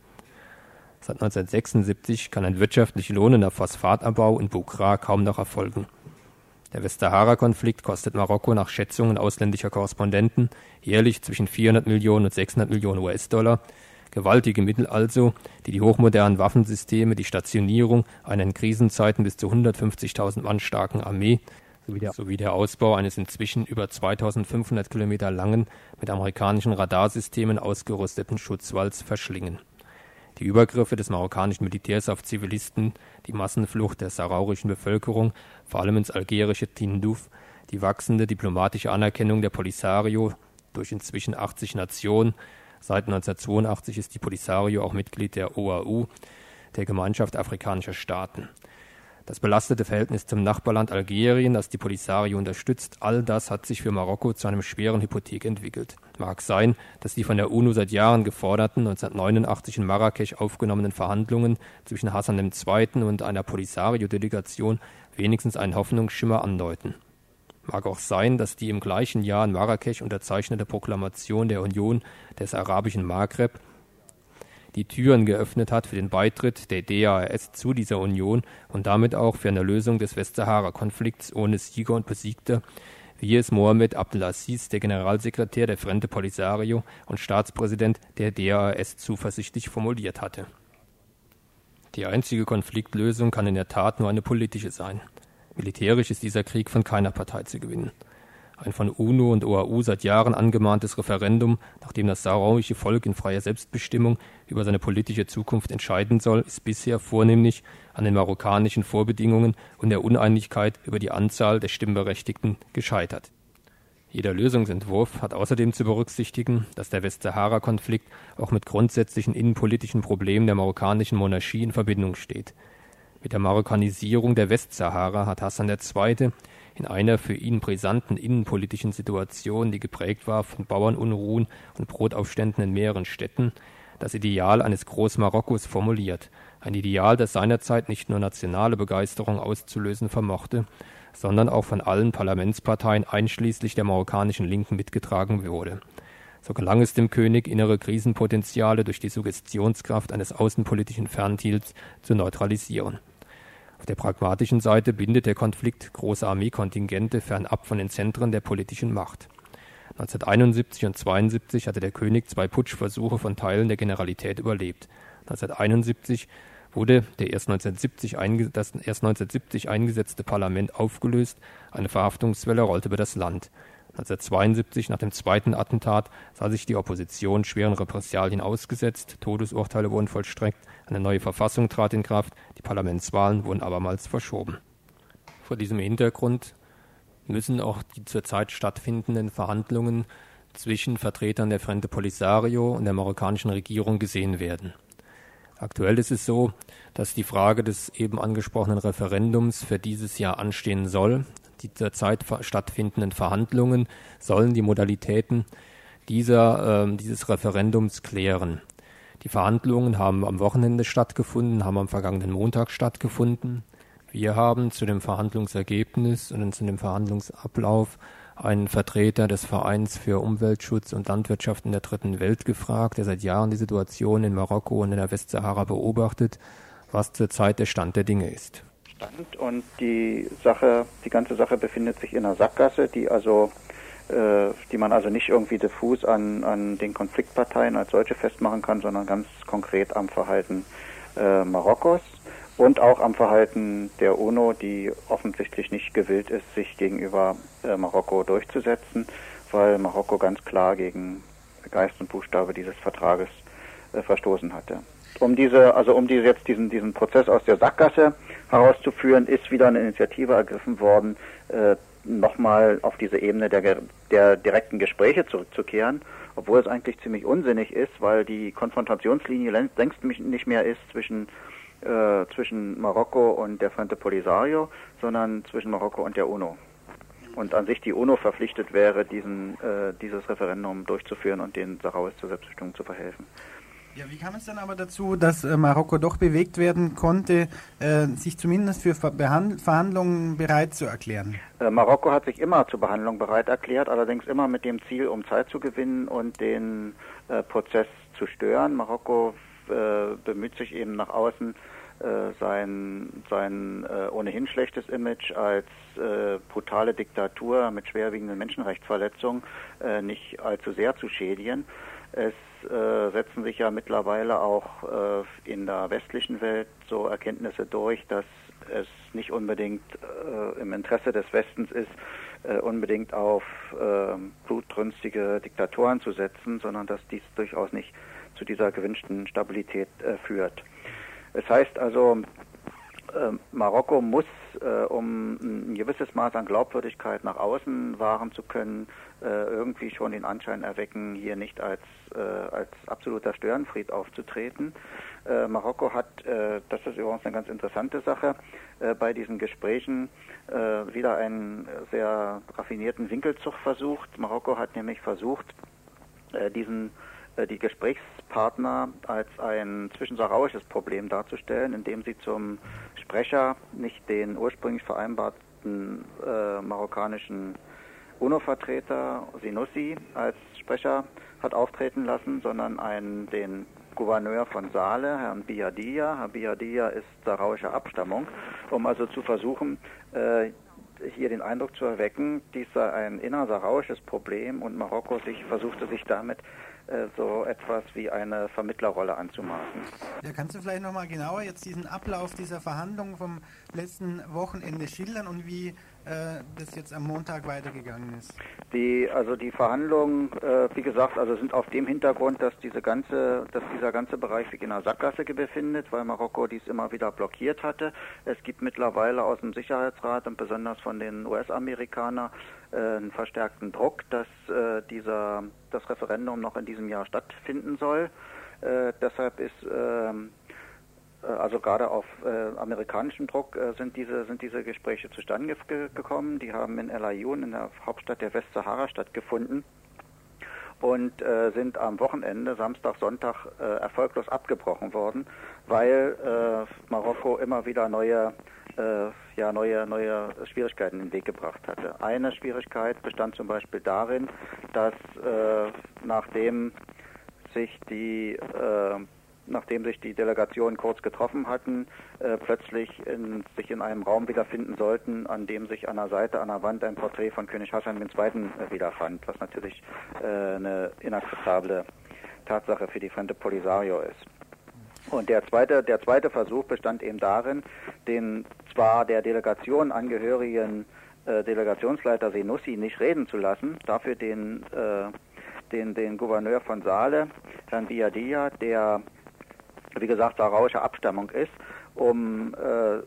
Seit 1976 kann ein wirtschaftlich lohnender Phosphatabbau in Bukra kaum noch erfolgen. Der Westsahara-Konflikt kostet Marokko nach Schätzungen ausländischer Korrespondenten jährlich zwischen 400 Millionen und 600 Millionen US-Dollar. Gewaltige Mittel also, die die hochmodernen Waffensysteme, die Stationierung einer in Krisenzeiten bis zu 150.000 Mann starken Armee sowie der, sowie der Ausbau eines inzwischen über 2500 Kilometer langen, mit amerikanischen Radarsystemen ausgerüsteten Schutzwalls verschlingen die Übergriffe des marokkanischen Militärs auf Zivilisten, die Massenflucht der sahraurischen Bevölkerung, vor allem ins algerische Tindouf, die wachsende diplomatische Anerkennung der Polisario durch inzwischen 80 Nationen. Seit 1982 ist die Polisario auch Mitglied der OAU, der Gemeinschaft afrikanischer Staaten. Das belastete Verhältnis zum Nachbarland Algerien, das die Polisario unterstützt, all das hat sich für Marokko zu einem schweren Hypothek entwickelt. Mag sein, dass die von der UNO seit Jahren geforderten, 1989 in Marrakesch aufgenommenen Verhandlungen zwischen Hassan II. und einer Polisario-Delegation wenigstens einen Hoffnungsschimmer andeuten. Mag auch sein, dass die im gleichen Jahr in Marrakesch unterzeichnete Proklamation der Union des arabischen Maghreb die Türen geöffnet hat für den Beitritt der DARS zu dieser Union und damit auch für eine Lösung des Westsahara-Konflikts ohne Sieger und Besiegte, wie es Mohamed Abdelaziz, der Generalsekretär der Frente Polisario und Staatspräsident der DARS, zuversichtlich formuliert hatte. Die einzige Konfliktlösung kann in der Tat nur eine politische sein. Militärisch ist dieser Krieg von keiner Partei zu gewinnen ein von UNO und OAU seit Jahren angemahntes Referendum, nachdem das saarauische Volk in freier Selbstbestimmung über seine politische Zukunft entscheiden soll, ist bisher vornehmlich an den marokkanischen Vorbedingungen und der Uneinigkeit über die Anzahl der Stimmberechtigten gescheitert. Jeder Lösungsentwurf hat außerdem zu berücksichtigen, dass der Westsahara-Konflikt auch mit grundsätzlichen innenpolitischen Problemen der marokkanischen Monarchie in Verbindung steht. Mit der Marokkanisierung der Westsahara hat Hassan II in einer für ihn brisanten innenpolitischen Situation, die geprägt war von Bauernunruhen und Brotaufständen in mehreren Städten, das Ideal eines Großmarokkos formuliert, ein Ideal, das seinerzeit nicht nur nationale Begeisterung auszulösen vermochte, sondern auch von allen Parlamentsparteien einschließlich der marokkanischen Linken mitgetragen wurde. So gelang es dem König, innere Krisenpotenziale durch die Suggestionskraft eines außenpolitischen Fernziels zu neutralisieren. Auf der pragmatischen Seite bindet der Konflikt große Armeekontingente fernab von den Zentren der politischen Macht. 1971 und 1972 hatte der König zwei Putschversuche von Teilen der Generalität überlebt. 1971 wurde der erst 1970, das erst 1970 eingesetzte Parlament aufgelöst, eine Verhaftungswelle rollte über das Land. 1972, nach dem zweiten Attentat, sah sich die Opposition schweren Repressalien ausgesetzt, Todesurteile wurden vollstreckt, eine neue Verfassung trat in Kraft, die Parlamentswahlen wurden abermals verschoben. Vor diesem Hintergrund müssen auch die zurzeit stattfindenden Verhandlungen zwischen Vertretern der Frente Polisario und der marokkanischen Regierung gesehen werden. Aktuell ist es so, dass die Frage des eben angesprochenen Referendums für dieses Jahr anstehen soll. Die zurzeit stattfindenden Verhandlungen sollen die Modalitäten dieser, äh, dieses Referendums klären. Die Verhandlungen haben am Wochenende stattgefunden, haben am vergangenen Montag stattgefunden. Wir haben zu dem Verhandlungsergebnis und zu dem Verhandlungsablauf einen Vertreter des Vereins für Umweltschutz und Landwirtschaft in der dritten Welt gefragt, der seit Jahren die Situation in Marokko und in der Westsahara beobachtet, was zurzeit der Stand der Dinge ist. Stand und die Sache, die ganze Sache befindet sich in einer Sackgasse, die also äh, die man also nicht irgendwie diffus an, an den Konfliktparteien als solche festmachen kann, sondern ganz konkret am Verhalten äh, Marokkos und auch am Verhalten der UNO, die offensichtlich nicht gewillt ist, sich gegenüber äh, Marokko durchzusetzen, weil Marokko ganz klar gegen Geist und Buchstabe dieses Vertrages äh, verstoßen hatte. Um diese, also um diese jetzt diesen, diesen Prozess aus der Sackgasse herauszuführen, ist wieder eine Initiative ergriffen worden, äh, nochmal auf diese Ebene der, der direkten Gespräche zurückzukehren, obwohl es eigentlich ziemlich unsinnig ist, weil die Konfrontationslinie längst nicht mehr ist zwischen, äh, zwischen Marokko und der Frente Polisario, sondern zwischen Marokko und der UNO. Und an sich die UNO verpflichtet wäre, diesen, äh, dieses Referendum durchzuführen und den Sahrawis zur Selbstbestimmung zu verhelfen. Ja, wie kam es dann aber dazu, dass äh, Marokko doch bewegt werden konnte, äh, sich zumindest für Ver Verhandlungen bereit zu erklären? Äh, Marokko hat sich immer zur Behandlung bereit erklärt, allerdings immer mit dem Ziel, um Zeit zu gewinnen und den äh, Prozess zu stören. Marokko äh, bemüht sich eben nach außen, äh, sein, sein ohnehin schlechtes Image als brutale Diktatur mit schwerwiegenden Menschenrechtsverletzungen nicht allzu sehr zu schädigen. Es äh, setzen sich ja mittlerweile auch äh, in der westlichen Welt so Erkenntnisse durch, dass es nicht unbedingt äh, im Interesse des Westens ist, unbedingt auf äh, blutrünstige Diktatoren zu setzen, sondern dass dies durchaus nicht zu dieser gewünschten Stabilität führt. Es heißt also, Marokko muss, äh, um ein gewisses Maß an Glaubwürdigkeit nach außen wahren zu können, äh, irgendwie schon den Anschein erwecken, hier nicht als, äh, als absoluter Störenfried aufzutreten. Marokko hat, das ist übrigens eine ganz interessante Sache, bei diesen Gesprächen wieder einen sehr raffinierten Winkelzug versucht. Marokko hat nämlich versucht, diesen die Gesprächspartner als ein zwischensahrausches Problem darzustellen, indem sie zum Sprecher nicht den ursprünglich vereinbarten äh, marokkanischen UNO-Vertreter Sinussi als Sprecher hat auftreten lassen, sondern einen, den Gouverneur von Saale, Herrn Biadia. Herr Biadia ist sarauischer Abstammung, um also zu versuchen, äh, hier den Eindruck zu erwecken, dies sei ein innersarauisches Problem und Marokko sich versuchte sich damit äh, so etwas wie eine Vermittlerrolle anzumaßen. Ja, kannst du vielleicht nochmal genauer jetzt diesen Ablauf dieser Verhandlungen vom letzten Wochenende schildern und wie äh, das jetzt am Montag weitergegangen ist? Die, also die Verhandlungen, äh, wie gesagt, also sind auf dem Hintergrund, dass diese ganze, dass dieser ganze Bereich sich in einer Sackgasse befindet, weil Marokko dies immer wieder blockiert hatte. Es gibt mittlerweile aus dem Sicherheitsrat und besonders von den US-Amerikanern äh, einen verstärkten Druck, dass äh, dieser, das Referendum noch in diesem Jahr stattfinden soll. Äh, deshalb ist ähm, also gerade auf äh, amerikanischem Druck äh, sind diese sind diese Gespräche zustande ge gekommen. Die haben in El Ayun, in der Hauptstadt der Westsahara, stattgefunden und äh, sind am Wochenende, Samstag, Sonntag, erfolglos abgebrochen worden, weil Marokko immer wieder neue äh, ja, neue, neue Schwierigkeiten in den Weg gebracht hatte. Eine Schwierigkeit bestand zum Beispiel darin, dass äh, nachdem sich die äh, nachdem sich die Delegationen kurz getroffen hatten, äh, plötzlich in, sich in einem Raum wiederfinden sollten, an dem sich an der Seite, an der Wand ein Porträt von König Hassan II. Äh, wiederfand, was natürlich äh, eine inakzeptable Tatsache für die Frente Polisario ist. Und der zweite, der zweite Versuch bestand eben darin, den zwar der Delegation angehörigen äh, Delegationsleiter Senussi nicht reden zu lassen, dafür den, äh, den, den Gouverneur von Saale, Herrn Biadia, der, wie gesagt, sarauischer Abstammung ist, um äh,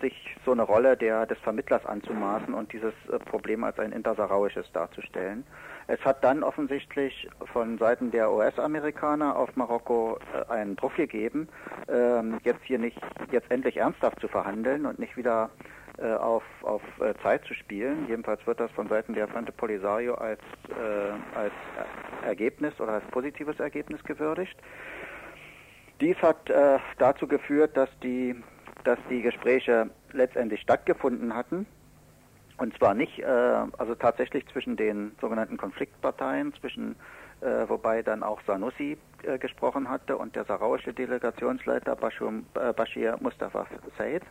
sich so eine Rolle der, des Vermittlers anzumaßen und dieses äh, Problem als ein intersarauisches darzustellen. Es hat dann offensichtlich von Seiten der US-Amerikaner auf Marokko äh, einen Druck gegeben, ähm, jetzt hier nicht, jetzt endlich ernsthaft zu verhandeln und nicht wieder äh, auf, auf äh, Zeit zu spielen. Jedenfalls wird das von Seiten der Frente Polisario als, äh, als Ergebnis oder als positives Ergebnis gewürdigt. Dies hat äh, dazu geführt, dass die, dass die Gespräche letztendlich stattgefunden hatten und zwar nicht, äh, also tatsächlich zwischen den sogenannten Konfliktparteien, zwischen, äh, wobei dann auch Sanusi äh, gesprochen hatte und der sarauische Delegationsleiter Bashir, äh, Bashir Mustafa Said.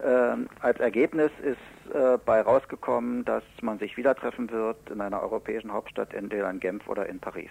Ähm, als Ergebnis ist äh, bei rausgekommen, dass man sich wieder treffen wird in einer europäischen Hauptstadt, entweder in Genf oder in Paris.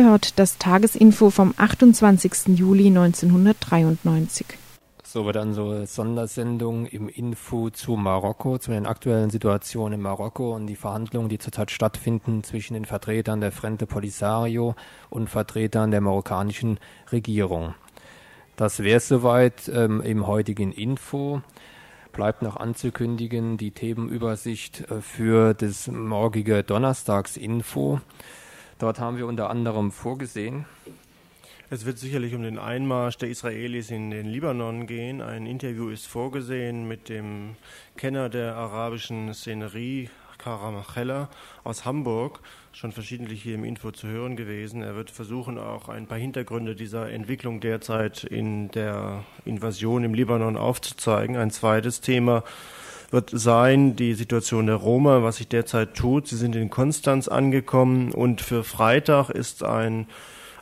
Ihr hört das Tagesinfo vom 28. Juli 1993. So wird dann so Sondersendung im Info zu Marokko, zu den aktuellen Situationen in Marokko und die Verhandlungen, die zurzeit stattfinden zwischen den Vertretern der Frente Polisario und Vertretern der marokkanischen Regierung. Das wäre soweit ähm, im heutigen Info. Bleibt noch anzukündigen die Themenübersicht äh, für das morgige Donnerstagsinfo. Dort haben wir unter anderem vorgesehen. Es wird sicherlich um den Einmarsch der Israelis in den Libanon gehen. Ein Interview ist vorgesehen mit dem Kenner der arabischen Szenerie, Karamachella aus Hamburg, schon verschiedentlich hier im Info zu hören gewesen. Er wird versuchen, auch ein paar Hintergründe dieser Entwicklung derzeit in der Invasion im Libanon aufzuzeigen. Ein zweites Thema wird sein die Situation der Roma, was sich derzeit tut. Sie sind in Konstanz angekommen und für Freitag ist ein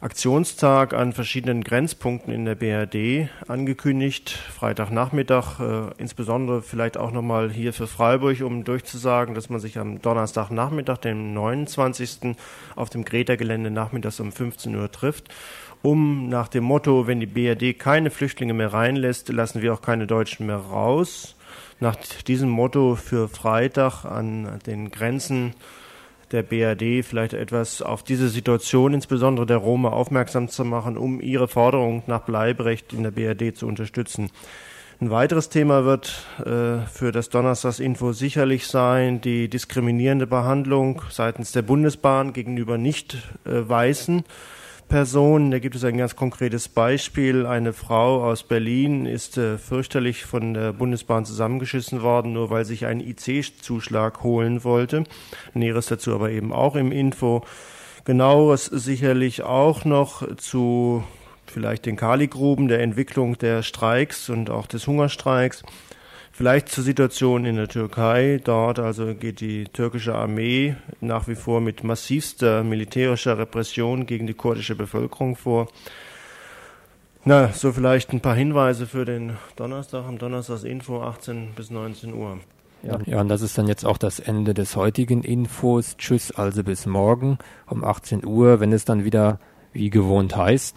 Aktionstag an verschiedenen Grenzpunkten in der BRD angekündigt. Freitagnachmittag, äh, insbesondere vielleicht auch nochmal hier für Freiburg, um durchzusagen, dass man sich am Donnerstagnachmittag, dem 29. auf dem Greta-Gelände nachmittags um 15 Uhr trifft um nach dem Motto, wenn die BRD keine Flüchtlinge mehr reinlässt, lassen wir auch keine Deutschen mehr raus. Nach diesem Motto für Freitag an den Grenzen der BRD vielleicht etwas auf diese Situation, insbesondere der Roma, aufmerksam zu machen, um ihre Forderung nach Bleiberecht in der BRD zu unterstützen. Ein weiteres Thema wird äh, für das Donnerstagsinfo sicherlich sein die diskriminierende Behandlung seitens der Bundesbahn gegenüber nicht äh, Weißen. Personen. Da gibt es ein ganz konkretes Beispiel. Eine Frau aus Berlin ist äh, fürchterlich von der Bundesbahn zusammengeschissen worden, nur weil sich ein IC-Zuschlag holen wollte. Näheres dazu aber eben auch im Info. Genaueres sicherlich auch noch zu vielleicht den Kaligruben, der Entwicklung der Streiks und auch des Hungerstreiks. Vielleicht zur Situation in der Türkei. Dort also geht die türkische Armee nach wie vor mit massivster militärischer Repression gegen die kurdische Bevölkerung vor. Na, so vielleicht ein paar Hinweise für den Donnerstag, am Donnerstagsinfo 18 bis 19 Uhr. Ja. ja, und das ist dann jetzt auch das Ende des heutigen Infos. Tschüss, also bis morgen um 18 Uhr, wenn es dann wieder wie gewohnt heißt.